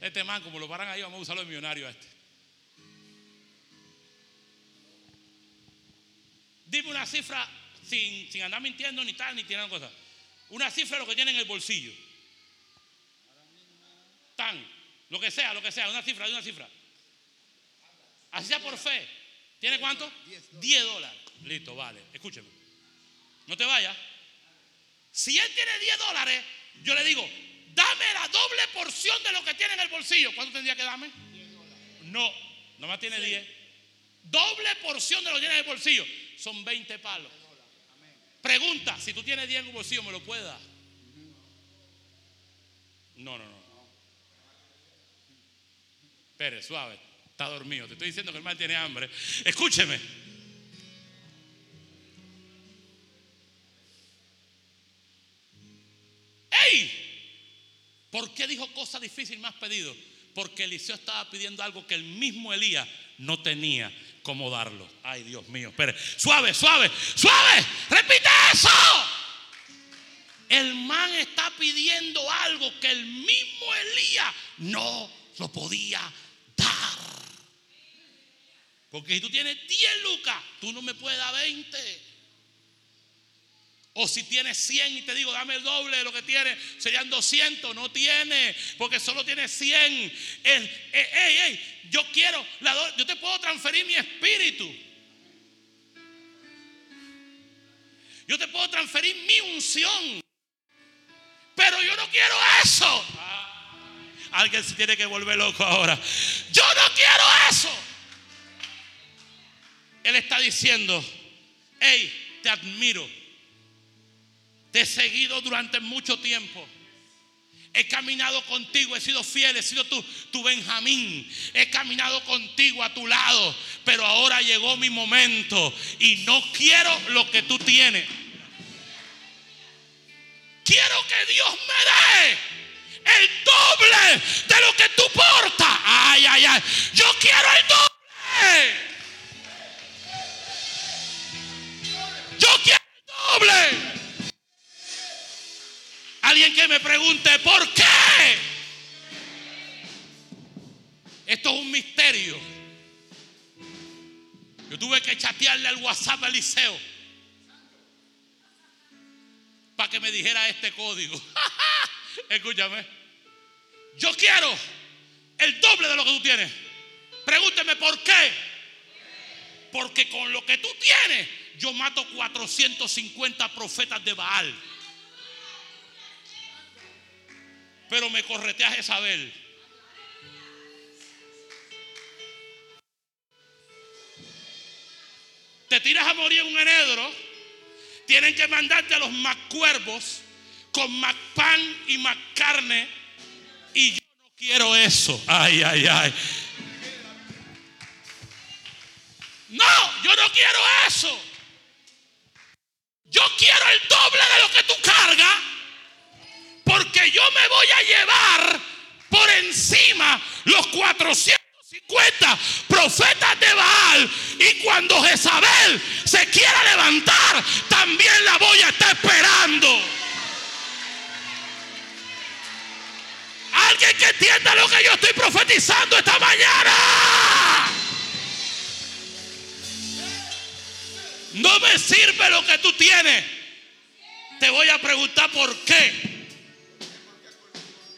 Este man, como lo paran ahí, vamos a usarlo de millonario a este. Dime una cifra sin, sin andar mintiendo ni tal, ni tirando cosas. Una cifra de lo que tiene en el bolsillo. Tan, lo que sea, lo que sea, una cifra, de una cifra. Así sea por fe. ¿Tiene cuánto? 10 dólares. Listo, vale. Escúcheme. No te vayas. Si él tiene 10 dólares, yo le digo, dame la doble porción de lo que tiene en el bolsillo. ¿Cuánto tendría que darme? 10 dólares. No, nomás tiene 10. Doble porción de lo que tiene en el bolsillo. Son 20 palos. Pregunta, si tú tienes 10 en el bolsillo, ¿me lo puedes dar? No, no, no. Espere, suave. Está dormido. Te estoy diciendo que el mal tiene hambre. Escúcheme. ¿Por qué dijo cosa difícil más pedido? Porque Eliseo estaba pidiendo algo que el mismo Elías no tenía cómo darlo. Ay, Dios mío, espere. Suave, suave, suave. Repite eso. El man está pidiendo algo que el mismo Elías no lo podía dar. Porque si tú tienes 10 lucas, tú no me puedes dar 20. O si tienes 100 y te digo, dame el doble de lo que tienes, serían 200. No tiene, porque solo tienes 100. yo quiero, yo te puedo transferir mi espíritu. Yo te puedo transferir mi unción. Pero yo no quiero eso. alguien se tiene que volver loco ahora. Yo no quiero eso. Él está diciendo, hey, te admiro he seguido durante mucho tiempo. He caminado contigo, he sido fiel, he sido tu, tu Benjamín. He caminado contigo a tu lado. Pero ahora llegó mi momento y no quiero lo que tú tienes. Quiero que Dios me dé el doble de lo que tú portas. Ay, ay, ay. Yo quiero el doble. Yo quiero el doble. Alguien que me pregunte, ¿por qué? Esto es un misterio. Yo tuve que chatearle al WhatsApp a Eliseo para que me dijera este código. Escúchame. Yo quiero el doble de lo que tú tienes. Pregúnteme por qué. Porque con lo que tú tienes, yo mato 450 profetas de Baal. Pero me corretea Jezabel. Te tiras a morir en un enedro, tienen que mandarte a los más cuervos con más pan y más carne. Y yo no quiero eso. Ay, ay, ay. yo no quiero eso. Yo quiero el doble de lo que tú cargas. Porque yo me voy a llevar por encima los 450 profetas de Baal. Y cuando Jezabel se quiera levantar, también la voy a estar esperando. Alguien que entienda lo que yo estoy profetizando esta mañana. No me sirve lo que tú tienes. Te voy a preguntar por qué.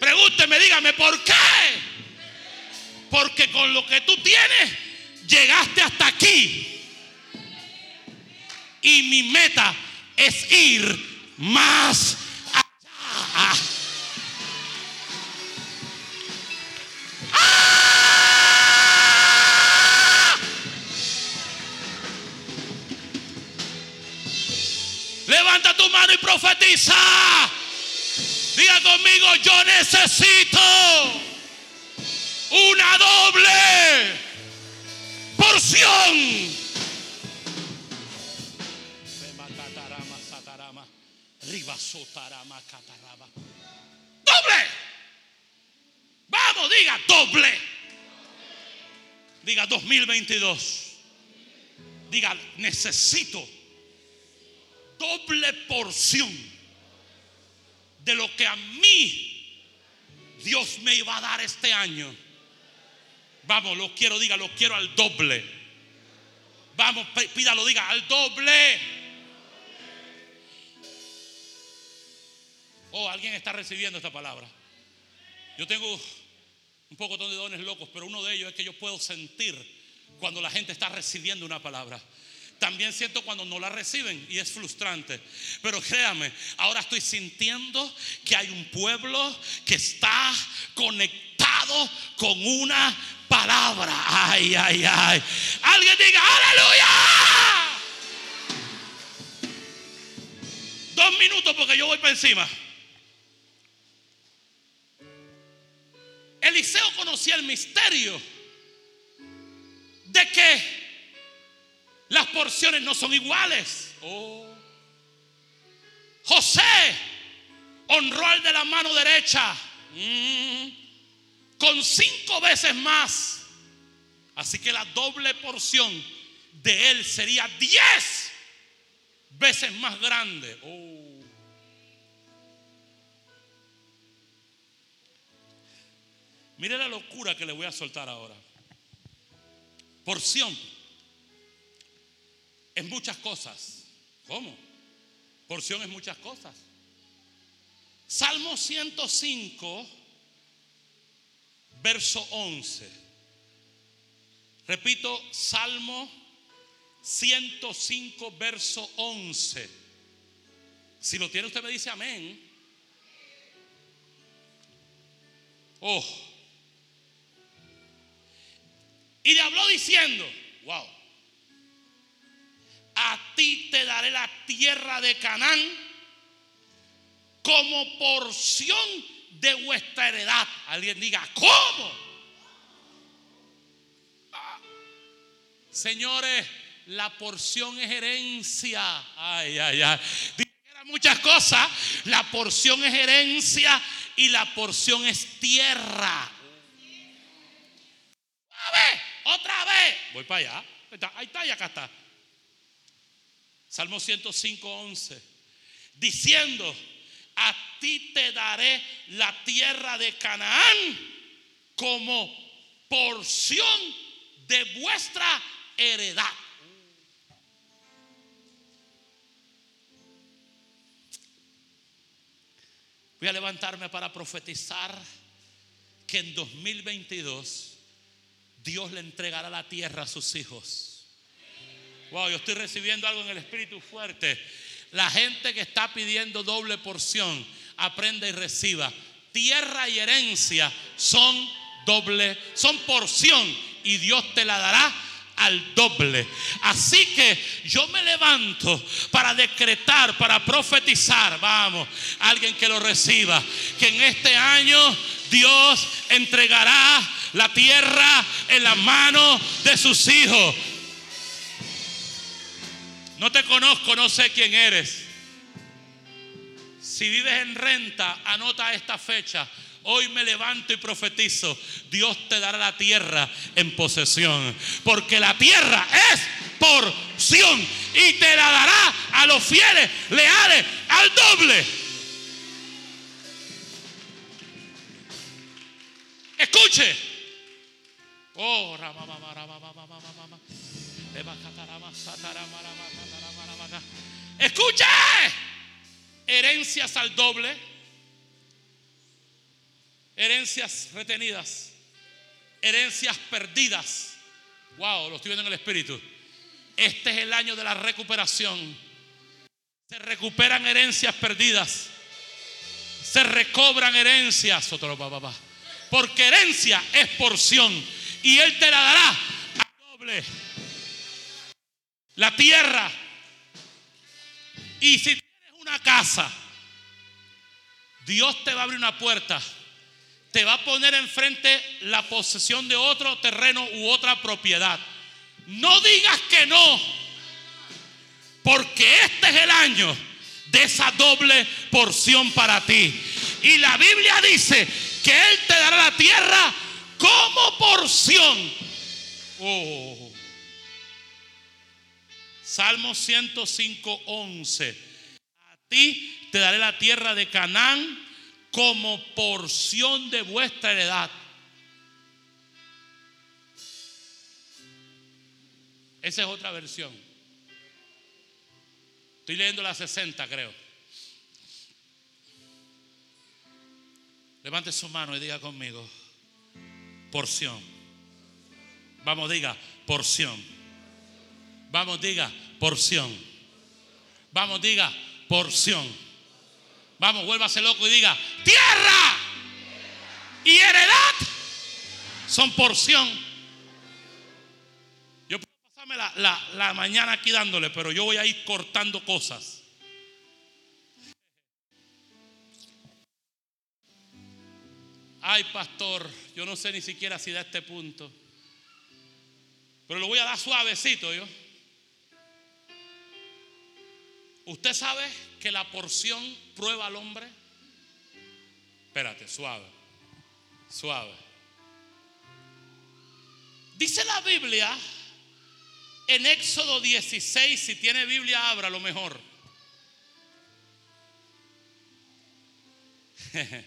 Pregúnteme, dígame, ¿por qué? Porque con lo que tú tienes llegaste hasta aquí. Y mi meta es ir más allá. ¡Ah! Levanta tu mano y profetiza. Diga conmigo, yo necesito una doble porción. Doble. Vamos, diga doble. Diga 2022. Diga, necesito doble porción de lo que a mí Dios me iba a dar este año. Vamos, lo quiero, diga, lo quiero al doble. Vamos, pí- pídalo, diga, al doble. Oh, alguien está recibiendo esta palabra. Yo tengo un poco de dones locos, pero uno de ellos es que yo puedo sentir cuando la gente está recibiendo una palabra. También siento cuando no la reciben y es frustrante. Pero créame, ahora estoy sintiendo que hay un pueblo que está conectado con una palabra. Ay, ay, ay. Alguien diga, aleluya. Dos minutos porque yo voy para encima. Eliseo conocía el misterio de que las porciones no son iguales. Oh. José honró al de la mano derecha mm, con cinco veces más. Así que la doble porción de él sería diez veces más grande. Oh. Mire la locura que le voy a soltar ahora. Porción es muchas cosas. ¿Cómo? Porción es muchas cosas. Salmo 105, verso 11. Repito, Salmo 105, verso 11. Si lo tiene usted me dice amén. Oh. Y le habló diciendo, wow, a ti te daré la tierra de Canaán como porción de vuestra heredad. Alguien diga, ¿cómo? Ah. Señores, la porción es herencia. Ay, ay, ay. Dije que eran muchas cosas. La porción es herencia y la porción es tierra. Otra vez, otra vez. Voy para allá. Ahí está, ahí está y acá está. Salmo 105, 11. Diciendo, a ti te daré la tierra de Canaán como porción de vuestra heredad. Voy a levantarme para profetizar que en 2022 Dios le entregará la tierra a sus hijos. Wow, yo estoy recibiendo algo en el espíritu fuerte. La gente que está pidiendo doble porción, aprenda y reciba. Tierra y herencia son doble, son porción y Dios te la dará al doble. Así que yo me levanto para decretar, para profetizar, vamos, alguien que lo reciba, que en este año Dios entregará la tierra en la mano de sus hijos. No te conozco, no sé quién eres. Si vives en renta, anota esta fecha. Hoy me levanto y profetizo. Dios te dará la tierra en posesión. Porque la tierra es porción. Y te la dará a los fieles, leales, al doble. Escuche. Oh, Escuche. Herencias al doble. Herencias retenidas. Herencias perdidas. Wow, lo estoy viendo en el espíritu. Este es el año de la recuperación. Se recuperan herencias perdidas. Se recobran herencias. Otro papá. Porque herencia es porción. Y Él te la dará a doble. La tierra. Y si tienes una casa, Dios te va a abrir una puerta. Te va a poner enfrente la posesión de otro terreno u otra propiedad. No digas que no. Porque este es el año de esa doble porción para ti. Y la Biblia dice que Él te dará la tierra como porción. Oh. Salmo 105, 11. A ti te daré la tierra de Canaán como porción de vuestra heredad. Esa es otra versión. Estoy leyendo la 60, creo. Levante su mano y diga conmigo, porción. Vamos, diga, porción. Vamos, diga, porción. Vamos, diga, porción. Vamos, vuélvase loco y diga, tierra y heredad son porción. Yo puedo pasarme la, la mañana aquí dándole, pero yo voy a ir cortando cosas. Ay, pastor, yo no sé ni siquiera si da este punto. Pero lo voy a dar suavecito yo. ¿Usted sabe que la porción prueba al hombre? Espérate, suave. Suave. Dice la Biblia en Éxodo 16, si tiene Biblia, abra lo mejor.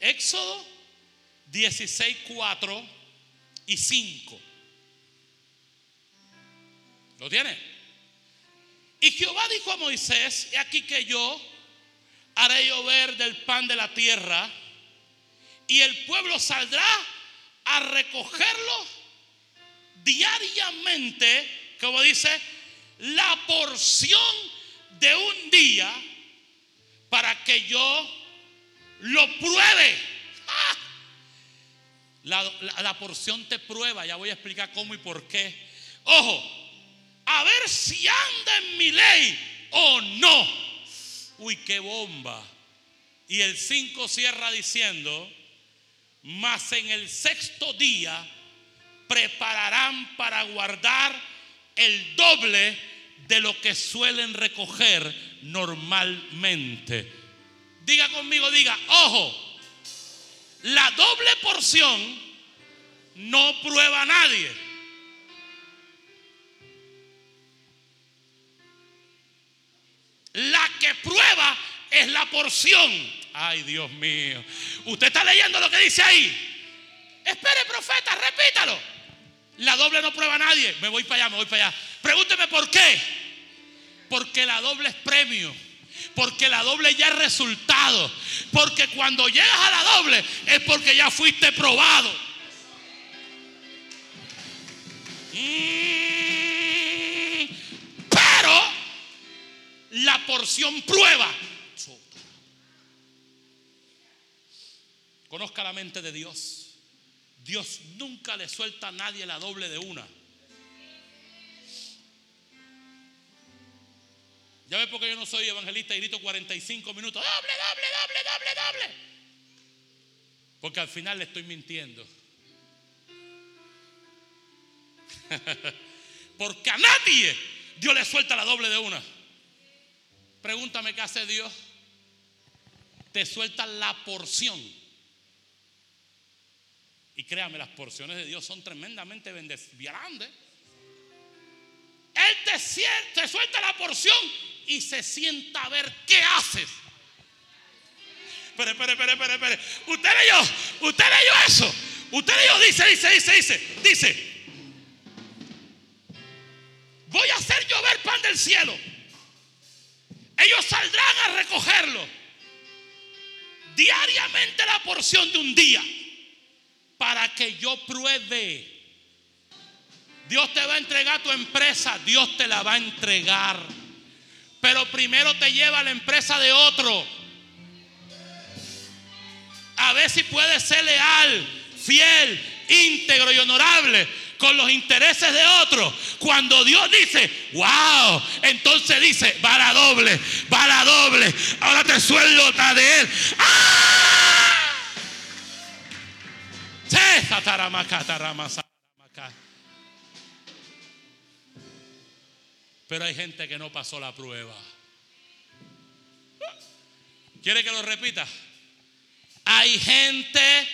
Éxodo 16, 4 y 5. ¿Lo tiene? Y Jehová dijo a Moisés, he aquí que yo haré llover del pan de la tierra y el pueblo saldrá a recogerlo diariamente, como dice, la porción de un día para que yo lo pruebe. ¡Ah! La, porción te prueba, ya voy a explicar cómo y por qué. Ojo, a ver si anda en mi ley o no. Uy, qué bomba. Y el 5 cierra diciendo, mas en el sexto día prepararán para guardar el doble de lo que suelen recoger normalmente. Diga conmigo, diga, ojo, la doble porción no prueba a nadie. La que prueba es la porción. Ay, Dios mío. Usted está leyendo lo que dice ahí. Espere, profeta, repítalo. La doble no prueba a nadie. Me voy para allá, me voy para allá. Pregúnteme por qué. Porque la doble es premio. Porque la doble ya es resultado. Porque cuando llegas a la doble es porque ya fuiste probado. Mm, la porción prueba. Conozca la mente de Dios. Dios nunca le suelta a nadie la doble de una. Ya ves porque yo no soy evangelista y grito 45 minutos. Doble, doble, doble, doble, doble. Porque al final le estoy mintiendo. Porque a nadie Dios le suelta la doble de una. Pregúntame qué hace Dios. Te suelta la porción. Y créame, las porciones de Dios son tremendamente grandes. Él te, suelta la porción y se sienta a ver qué haces. Espere, espere, espere, espere, espere. Usted leyó, usted leyó eso. Usted leyó, dice, dice, dice, dice, dice. Voy a hacer llover pan del cielo. Ellos saldrán a recogerlo. Diariamente la porción de un día. Para que yo pruebe. Dios te va a entregar tu empresa. Dios te la va a entregar. Pero primero te lleva a la empresa de otro. A ver si puedes ser leal, fiel, íntegro y honorable con los intereses de otros. Cuando Dios dice, wow, entonces dice, va la doble, va la doble. Ahora te sueldo de él. ¡Ah! Pero hay gente que no pasó la prueba. ¿Quiere que lo repita? Hay gente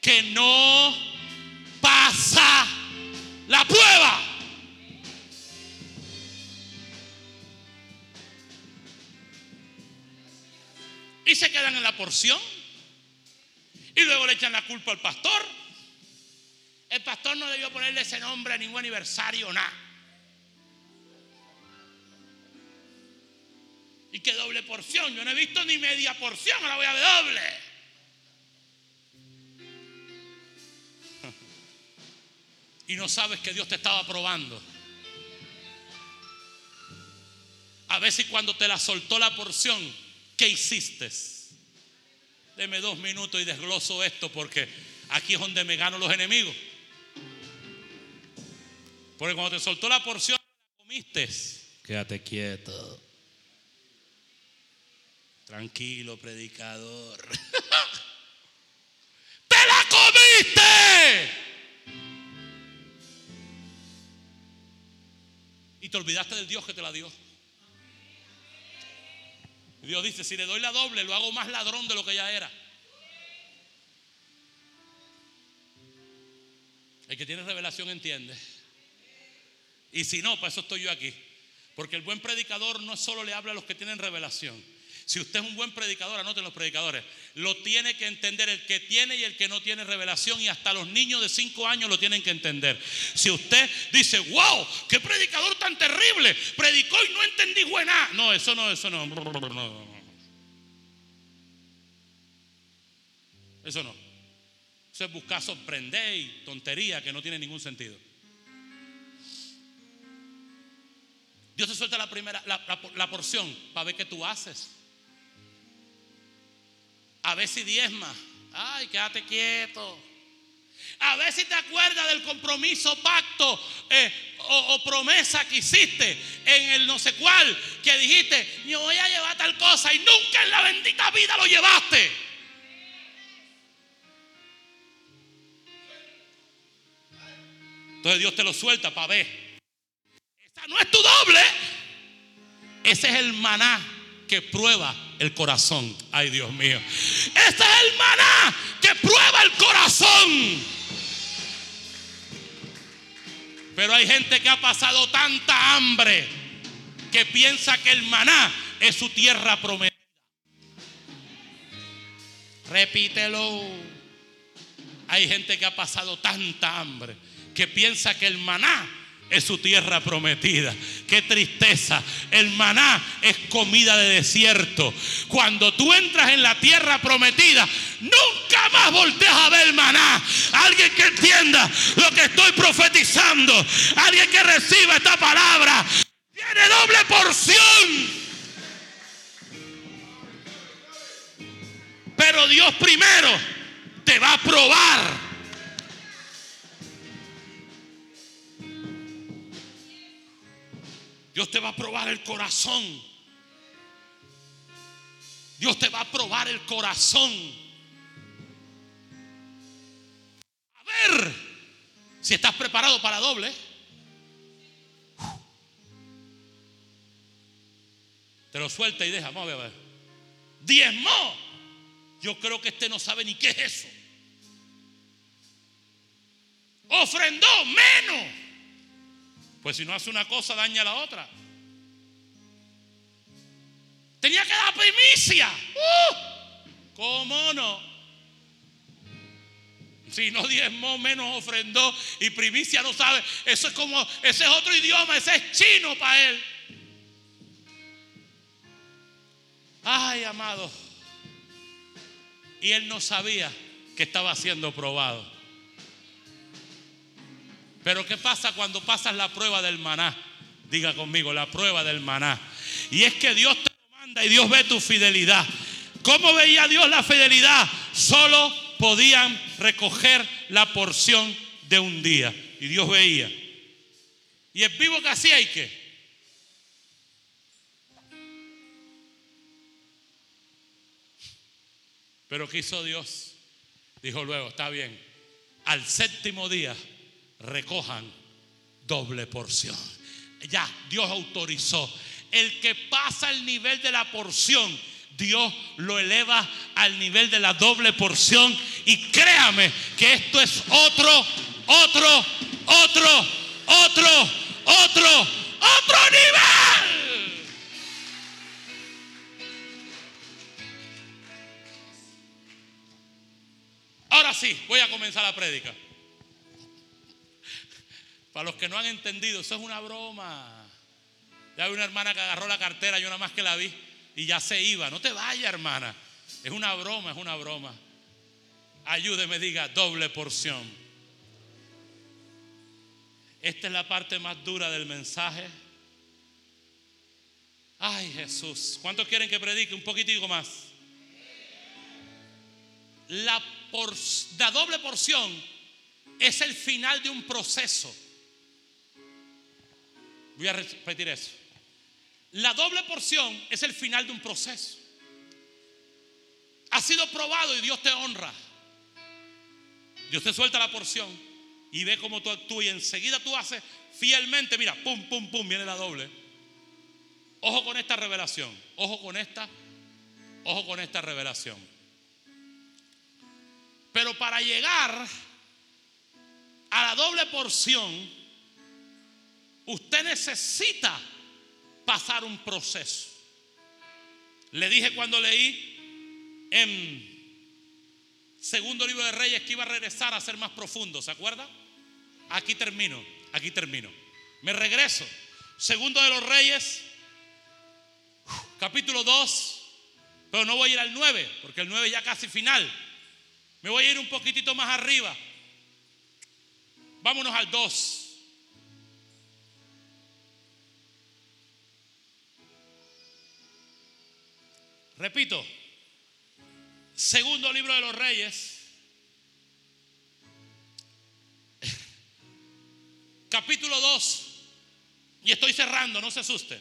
que no pasa la prueba. Y se quedan en la porción. Y luego le echan la culpa al pastor. El pastor no debió ponerle ese nombre a ningún aniversario, nada. Y que doble porción. Yo no he visto ni media porción, ahora voy a ver doble. Y no sabes que Dios te estaba probando. A si cuando te la soltó la porción, ¿qué hiciste? Deme dos minutos y desgloso esto porque aquí es donde me gano los enemigos. Porque cuando te soltó la porción, comiste. Quédate quieto. Tranquilo, predicador. ¡Te la comiste! Y te olvidaste del Dios que te la dio. Dios dice, si le doy la doble, lo hago más ladrón de lo que ya era. El que tiene revelación entiende. Y si no, para eso estoy yo aquí. Porque el buen predicador no solo le habla a los que tienen revelación. Si usted es un buen predicador, anoten los predicadores. Lo tiene que entender el que tiene y el que no tiene revelación. Y hasta los niños de 5 años lo tienen que entender. Si usted dice, wow, qué predicador tan terrible. Predicó y no entendí buena. No, eso no, eso no. Eso no. Eso es buscar sorprender y tontería que no tiene ningún sentido. Dios te suelta la primera, la, porción para ver qué tú haces. A ver si diezma. Ay, quédate quieto. A ver si te acuerdas del compromiso, pacto eh, o, promesa que hiciste en el no sé cuál, que dijiste, yo voy a llevar tal cosa y nunca en la bendita vida lo llevaste. Entonces Dios te lo suelta para ver no es tu doble. Ese es el maná que prueba el corazón. Ay, Dios mío. Ese es el maná que prueba el corazón. Pero hay gente que ha pasado tanta hambre que piensa que el maná es su tierra prometida. Repítelo. Hay gente que ha pasado tanta hambre que piensa que el maná es su tierra prometida. Qué tristeza. El maná es comida de desierto. Cuando tú entras en la tierra prometida, nunca más volteas a ver maná. Alguien que entienda lo que estoy profetizando. Alguien que reciba esta palabra. Tiene doble porción. Pero Dios primero te va a probar Dios te va a probar el corazón. Dios te va a probar el corazón. A ver si estás preparado para doble. Te lo suelta y deja. Vamos a ver. Diezmo. Yo creo que este no sabe ni qué es eso. Ofrendó menos. Pues si no hace una cosa, daña la otra. Tenía que dar primicia. ¡Uh! ¿Cómo no? Si no diezmó, menos ofrendó y primicia no sabe. Eso es como, ese es otro idioma, ese es chino para él. Ay, amado. Y él no sabía que estaba siendo probado. Pero ¿qué pasa cuando pasas la prueba del maná? Diga conmigo, la prueba del maná. Y es que Dios te y Dios ve tu fidelidad. ¿Cómo veía Dios la fidelidad? Solo podían recoger la porción de un día. Y Dios veía. Y el vivo que hacía y qué. Pero ¿qué hizo Dios? Dijo luego, está bien, al séptimo día recojan doble porción. Ya, Dios autorizó el que pasa el nivel de la porción, Dios lo eleva al nivel de la doble porción. Y créame que esto es otro, otro, otro, otro, otro, otro nivel. Ahora sí, voy a comenzar la prédica. Para los que no han entendido, eso es una broma. Ya vi una hermana que agarró la cartera, yo nada más que la vi y ya se iba. No te vayas, hermana. Es una broma, es una broma. Ayúdeme, diga, doble porción. Esta es la parte más dura del mensaje. Ay, Jesús. ¿Cuántos quieren que predique un poquitico más? La doble porción es el final de un proceso. Voy a repetir eso. La doble porción es el final de un proceso. Ha sido probado y Dios te honra. Dios te suelta la porción y ve cómo tú actúas y enseguida tú haces fielmente, mira, pum, pum, pum, viene la doble. Ojo con esta revelación, ojo con esta, ojo con esta revelación. Pero para llegar a la doble porción, usted necesita pasar un proceso. Le dije cuando leí en segundo libro de Reyes que iba a regresar a ser más profundo, ¿se acuerda? Aquí termino, aquí termino. Me regreso. Segundo de los Reyes, capítulo 2, pero no voy a ir al 9, porque el 9 ya casi final. Me voy a ir un poquitito más arriba. Vámonos al 2. Repito, segundo libro de los reyes, capítulo 2, y estoy cerrando, no se asuste.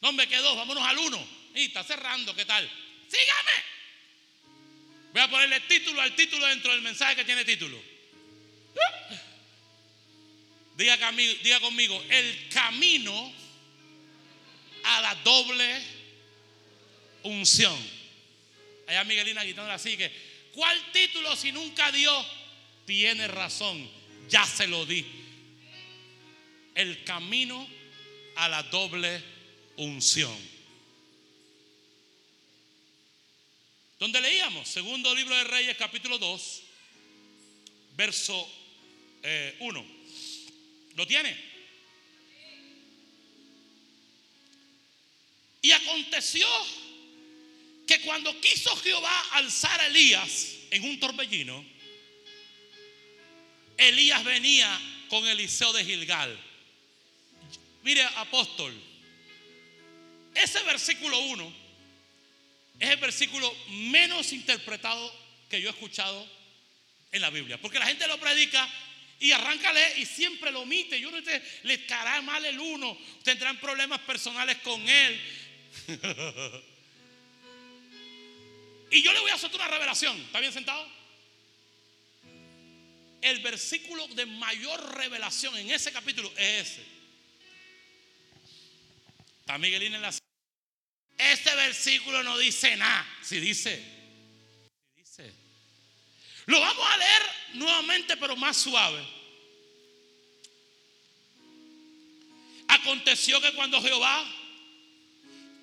No me quedó, vámonos al 1. Y está cerrando, ¿qué tal? Sígame. Voy a ponerle título al título dentro del mensaje que tiene título. Diga diga conmigo el camino a la doble unción. Allá Miguelina gritando así que, ¿cuál título si nunca dio? Tiene razón, ya se lo di. El camino a la doble unción. Donde leíamos, segundo libro de Reyes, capítulo 2, verso 1. Eh, ¿Lo tiene? Y aconteció cuando quiso Jehová alzar a Elías en un torbellino, Elías venía con Eliseo de Gilgal. Mire, apóstol, ese versículo 1 es el versículo menos interpretado que yo he escuchado en la Biblia. Porque la gente lo predica y arranca y siempre lo omite. Yo no te, le caerá mal el uno, tendrán problemas personales con él. Y yo le voy a hacer una revelación. ¿Está bien sentado? El versículo de mayor revelación en ese capítulo es ese. Está Miguelín en la Este versículo no dice nada. Si dice, dice. Lo vamos a leer nuevamente, pero más suave. Aconteció que cuando Jehová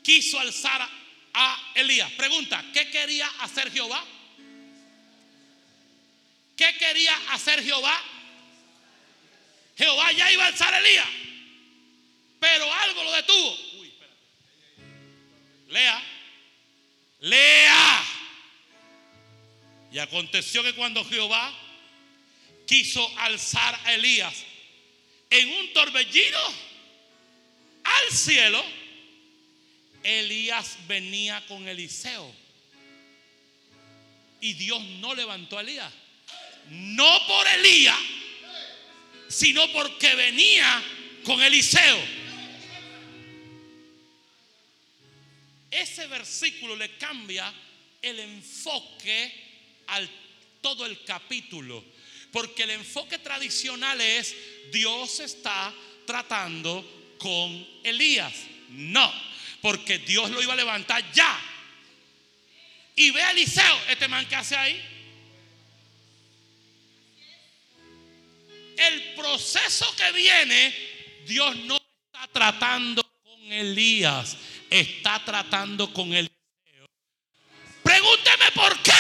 quiso alzar a Elías, pregunta, ¿qué quería hacer Jehová? ¿Qué quería hacer Jehová? Jehová ya iba a alzar a Elías, pero algo lo detuvo. Lea, lea. Y aconteció que cuando Jehová quiso alzar a Elías en un torbellino al cielo, Elías venía con Eliseo. Y Dios no levantó a Elías. No por Elías, sino porque venía con Eliseo. Ese versículo le cambia el enfoque al todo el capítulo. Porque el enfoque tradicional es Dios está tratando con Elías. No, porque Dios lo iba a levantar ya. Y ve a Eliseo, este man que hace ahí. El proceso que viene, Dios no está tratando con Elías, está tratando con Eliseo. Pregúnteme por qué.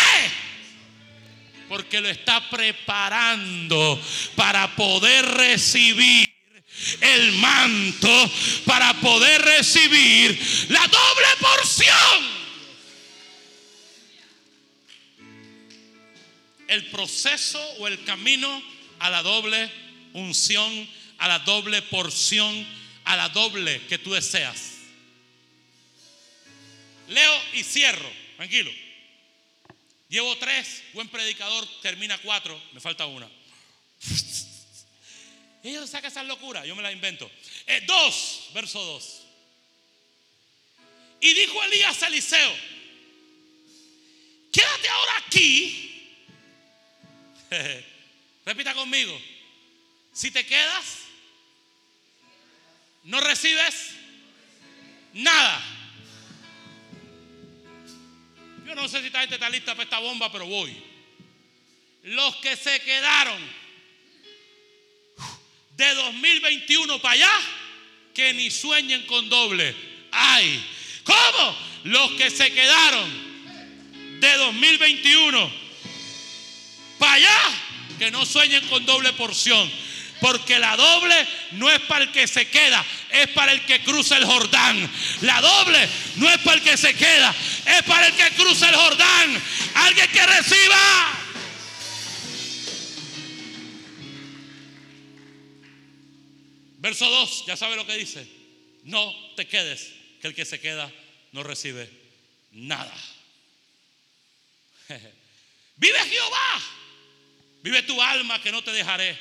Porque lo está preparando para poder recibir el manto, para poder recibir la doble porción. El proceso o el camino a la doble unción, a la doble porción, a la doble que tú deseas. Leo y cierro, tranquilo. Llevo tres, buen predicador, termina cuatro, me falta una. Ellos sacan esa locura, yo me la invento. Eh, dos, verso dos. Y dijo Elías a Eliseo, quédate ahora aquí. Repita conmigo. Si te quedas, no recibes nada. Yo no sé si esta gente está lista para esta bomba, pero voy. Los que se quedaron de 2021 para allá, que ni sueñen con doble. Ay, ¿cómo? Los que se quedaron de 2021 para allá, que no sueñen con doble porción. Porque la doble no es para el que se queda, es para el que cruza el Jordán. La doble no es para el que se queda, es para el que cruza el Jordán. Alguien que reciba. Verso 2, ya sabe lo que dice. No te quedes, que el que se queda no recibe nada. Vive Jehová, vive tu alma que no te dejaré.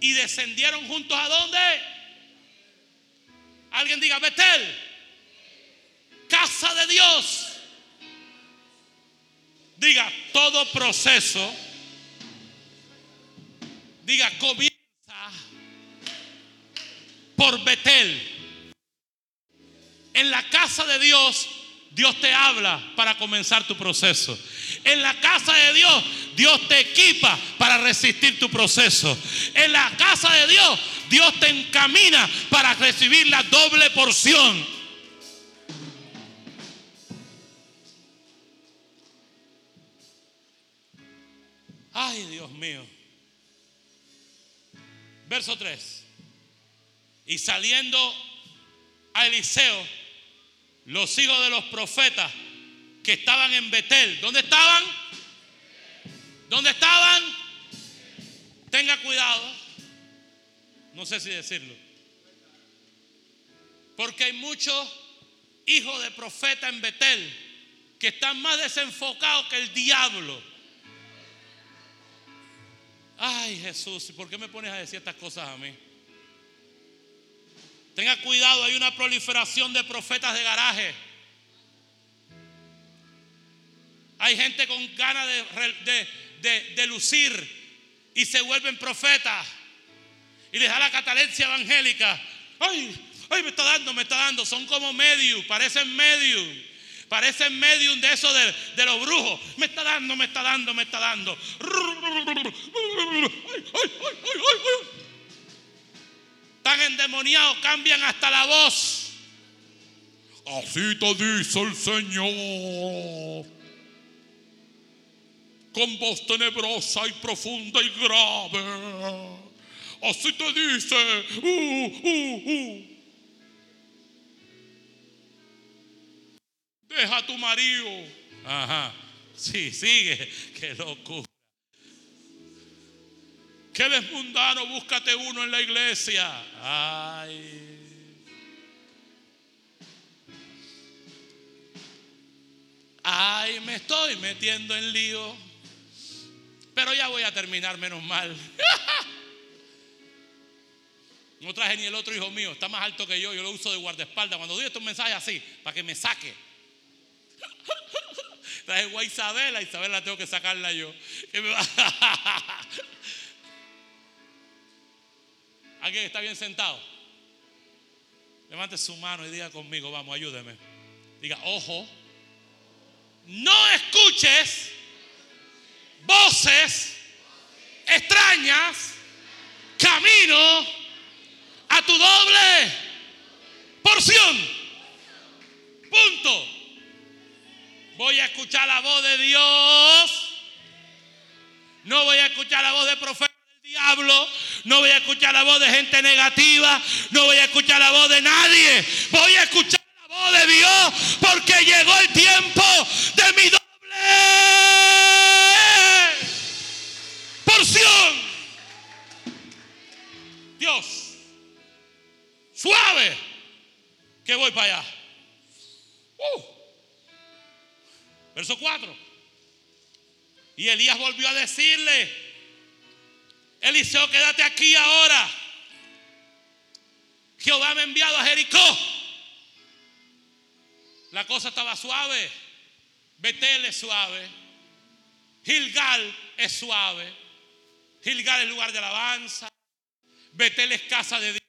Y descendieron juntos a dónde? Alguien diga, Betel, casa de Dios. Diga, todo proceso, diga, comienza por Betel. En la casa de Dios, Dios te habla para comenzar tu proceso. En la casa de Dios, Dios te equipa para resistir tu proceso. En la casa de Dios, Dios te encamina para recibir la doble porción. Ay, Dios mío. Verso 3. Y saliendo a Eliseo, los hijos de los profetas que estaban en Betel, ¿dónde estaban? ¿Dónde estaban? Tenga cuidado. No sé si decirlo. Porque hay muchos hijos de profeta en Betel que están más desenfocados que el diablo. Ay Jesús, ¿por qué me pones a decir estas cosas a mí? Tenga cuidado, hay una proliferación de profetas de garaje. Hay gente con ganas de, de, lucir y se vuelven profetas y les da la catalencia evangélica. Ay, Ay, me está dando, me está dando. Son como medium, parecen medium. Parecen medium de eso de, de los brujos. Me está dando, me está dando, me está dando. Están endemoniados, cambian hasta la voz. Así te dice el Señor. Con voz tenebrosa y profunda y grave. Así te dice. Uh, uh, uh. Deja a tu marido. Ajá. Sí, sigue. Qué locura. Que eres mundano, búscate uno en la iglesia. Ay. Ay, me estoy metiendo en lío. Pero ya voy a terminar, menos mal. No traje ni el otro hijo mío, está más alto que yo, yo lo uso de guardaespaldas. Cuando doy estos mensajes así, para que me saque. Traje a Isabela, Isabela tengo que sacarla yo. ¿Alguien está bien sentado? Levante su mano y diga conmigo, vamos, ayúdeme. Diga, ojo, no escuches voces extrañas, camino a tu doble porción. Punto. Voy a escuchar la voz de Dios. No voy a escuchar la voz de profeta del diablo. No voy a escuchar la voz de gente negativa. No voy a escuchar la voz de nadie. Voy a escuchar la voz de Dios porque llegó el tiempo de mi doble porción. Dios, suave, que voy para allá. Uh. Verso 4. Y Elías volvió a decirle, Eliseo, quédate aquí ahora. Jehová me ha enviado a Jericó. La cosa estaba suave. Betel es suave. Gilgal es suave. Gilgal es lugar de alabanza. Betel es casa de Dios.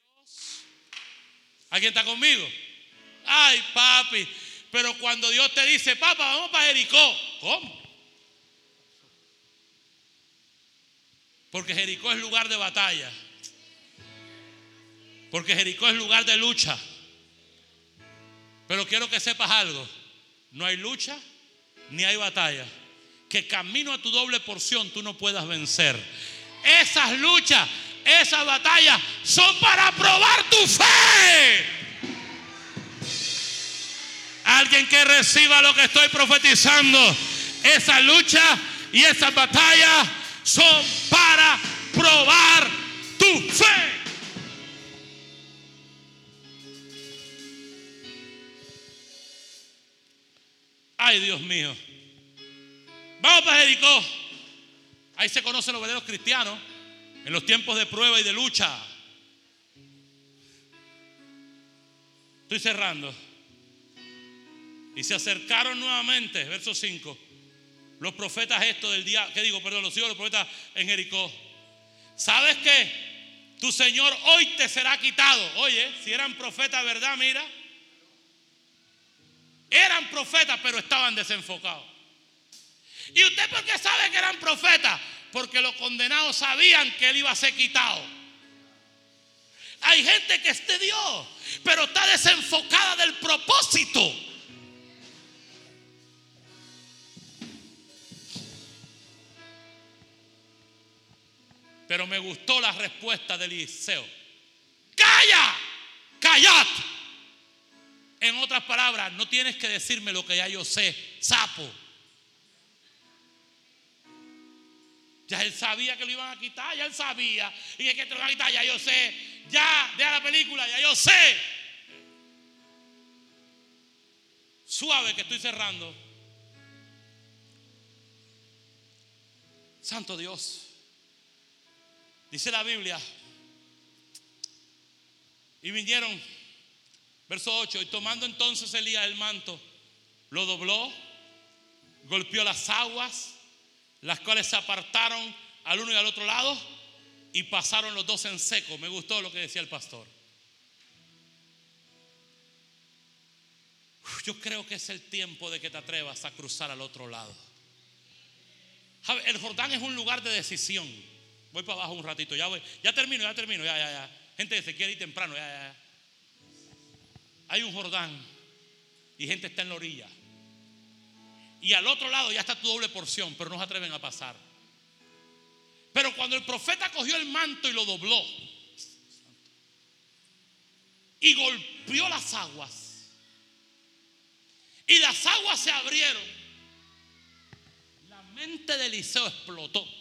¿Alguien está conmigo? Ay, papi. Pero cuando Dios te dice, papá, vamos para Jericó. ¿Cómo? Porque Jericó es lugar de batalla. Porque Jericó es lugar de lucha. Pero quiero que sepas algo. No hay lucha ni hay batalla. Que camino a tu doble porción tú no puedas vencer. Esas luchas, esas batallas son para probar tu fe. Alguien que reciba lo que estoy profetizando. Esa lucha y esa batalla son para probar tu fe. Ay, Dios mío. Vamos para Jericó. Ahí se conocen los verdaderos cristianos en los tiempos de prueba y de lucha. Estoy cerrando. Y se acercaron nuevamente, verso 5, los profetas estos del día, ¿qué digo? Perdón, los hijos de los profetas en Jericó. ¿Sabes qué? Tu Señor hoy te será quitado. Oye, si eran profetas, ¿verdad? Mira. Eran profetas, pero estaban desenfocados. ¿Y usted por qué sabe que eran profetas? Porque los condenados sabían que él iba a ser quitado. Hay gente que es de Dios, pero está desenfocada del propósito. Pero me gustó la respuesta de Eliseo. ¡Calla! ¡Callad! En otras palabras, no tienes que decirme lo que ya yo sé, sapo. Ya él sabía que lo iban a quitar, ya él sabía. Y que te lo van a quitar, ya yo sé. Ya, deja la película, ya yo sé. Suave que estoy cerrando. Santo Dios. Dice la Biblia. Y vinieron, verso 8, y tomando entonces Elías el manto, lo dobló, golpeó las aguas, las cuales se apartaron al uno y al otro lado, y pasaron los dos en seco. Me gustó lo que decía el pastor. Yo creo que es el tiempo de que te atrevas a cruzar al otro lado. El Jordán es un lugar de decisión. Voy para abajo un ratito, ya voy. Ya termino, ya termino, ya, ya, ya. Gente que se quiere ir temprano, ya, ya, ya. Hay un Jordán y gente está en la orilla. Y al otro lado ya está tu doble porción, pero no se atreven a pasar. Pero cuando el profeta cogió el manto y lo dobló y golpeó las aguas, y las aguas se abrieron, la mente de Eliseo explotó.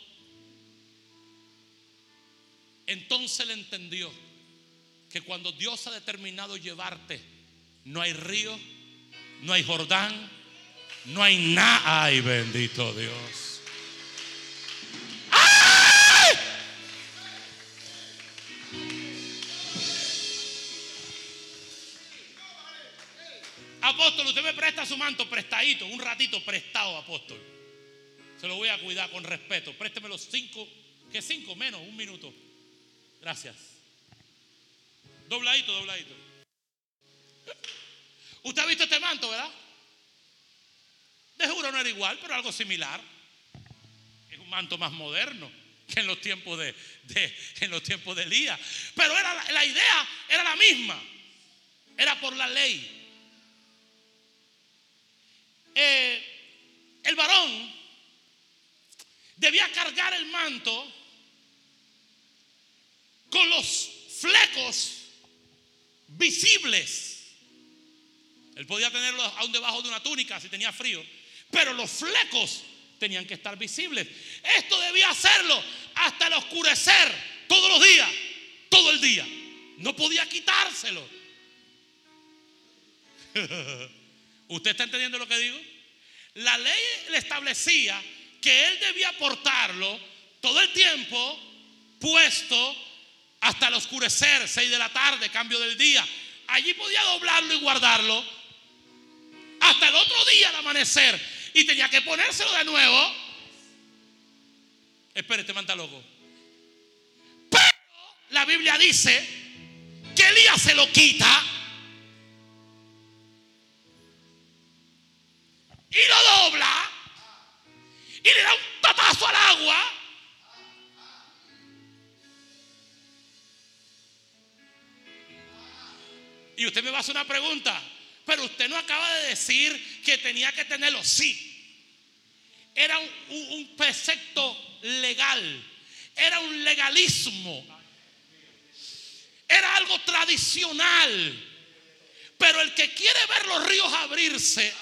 Entonces él entendió que cuando Dios ha determinado llevarte, no hay río, no hay Jordán, no hay nada. Ay, bendito Dios. Apóstol, usted me presta su manto prestadito, un ratito prestado, apóstol. Se lo voy a cuidar con respeto. Présteme los cinco, que cinco menos, un minuto. Gracias. Dobladito, dobladito. Usted ha visto este manto, ¿verdad? De seguro no era igual, pero algo similar. Es un manto más moderno que en los tiempos de, de- en los tiempos de Elías. Pero era la, la idea era la misma. Era por la ley. Eh, el varón debía cargar el manto con los flecos visibles. Él podía tenerlo aún debajo de una túnica si tenía frío, pero los flecos tenían que estar visibles. Esto debía hacerlo hasta el oscurecer, todos los días, todo el día. No podía quitárselo. ¿Usted está entendiendo lo que digo? La ley le establecía que él debía portarlo todo el tiempo puesto hasta el oscurecer, 6 de la tarde, cambio del día. Allí podía doblarlo y guardarlo hasta el otro día al amanecer y tenía que ponérselo de nuevo. Espere, este manta loco. Pero la Biblia dice que Elías se lo quita y lo dobla y le da un tatazo al agua. Y usted me va a hacer una pregunta, pero usted no acaba de decir que tenía que tenerlo. Sí, era un, un- precepto legal, era un legalismo, era algo tradicional. Pero el que quiere ver los ríos abrirse,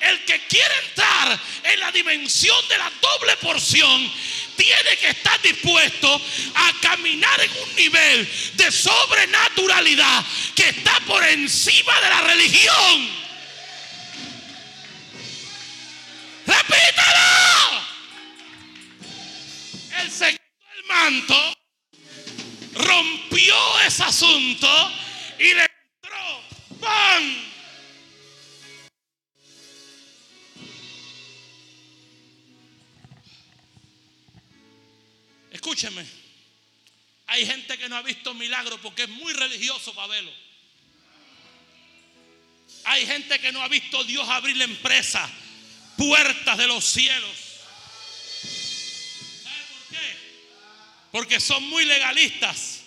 el que quiere entrar en la dimensión de la doble porción, tiene que estar dispuesto a caminar en un nivel de sobrenaturalidad que está por encima de la religión. Repítalo. El secreto del manto rompió ese asunto y le entró. ¡Pam! Escúcheme. Hay gente que no ha visto milagro porque es muy religioso para verlo. Hay gente que no ha visto Dios abrir la empresa, puertas de los cielos. ¿Sabe por qué? Porque son muy legalistas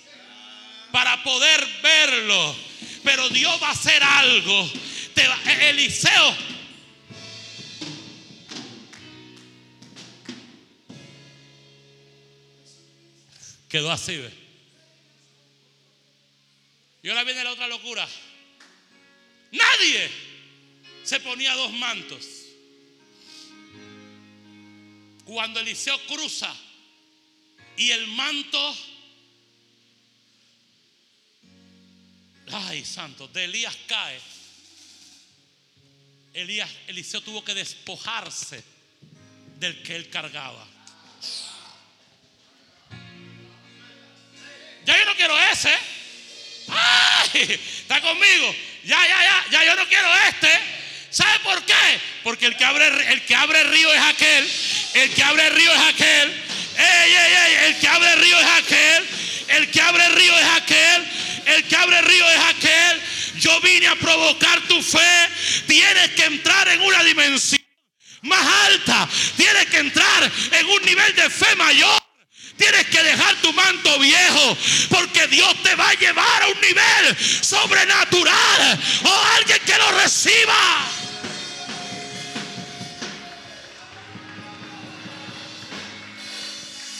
para poder verlo. Pero Dios va a hacer algo. Eliseo Quedó así, ¿ve? Y ahora viene la otra locura. Nadie se ponía dos mantos. Cuando Eliseo cruza y el manto, ay santo, de Elías cae. Elías, Eliseo tuvo que despojarse del que él cargaba. Ya yo no quiero ese. ¡Ay! ¿Está conmigo? Ya, ya, ya, ya yo no quiero este. ¿Sabe por qué? Porque el que abre el que abre río es aquel. El que abre río es aquel. ¡Ey, ey, ey! El que abre río es aquel. El que abre río es aquel. El que abre río es aquel. Yo vine a provocar tu fe. Tienes que entrar en una dimensión más alta. Tienes que entrar en un nivel de fe mayor. Tienes que dejar tu manto viejo porque Dios te va a llevar a un nivel sobrenatural o alguien que lo reciba.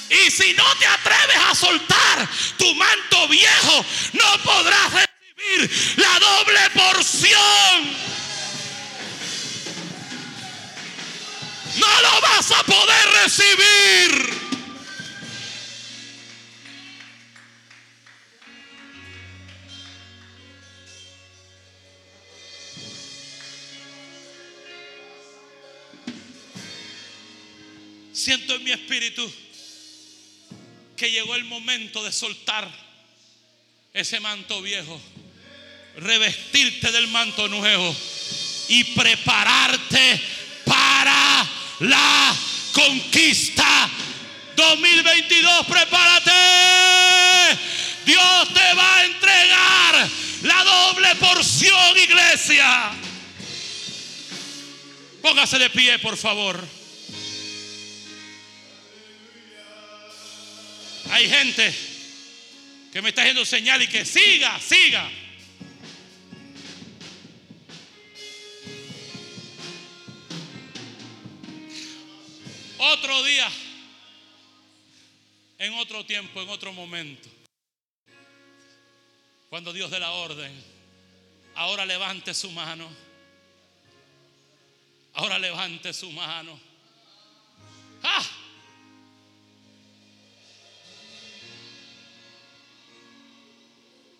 Y si no te atreves a soltar tu manto viejo, no podrás recibir la doble porción. No lo vas a poder recibir. Siento en mi espíritu que llegó el momento de soltar ese manto viejo, revestirte del manto nuevo y prepararte para la conquista. 2022, prepárate. Dios te va a entregar la doble porción, iglesia. Póngase de pie, por favor. Hay gente que me está haciendo señal y que siga, siga. Otro día, en otro tiempo, en otro momento, cuando Dios dé la orden, ahora levante su mano. Ahora levante su mano. ¡Ah!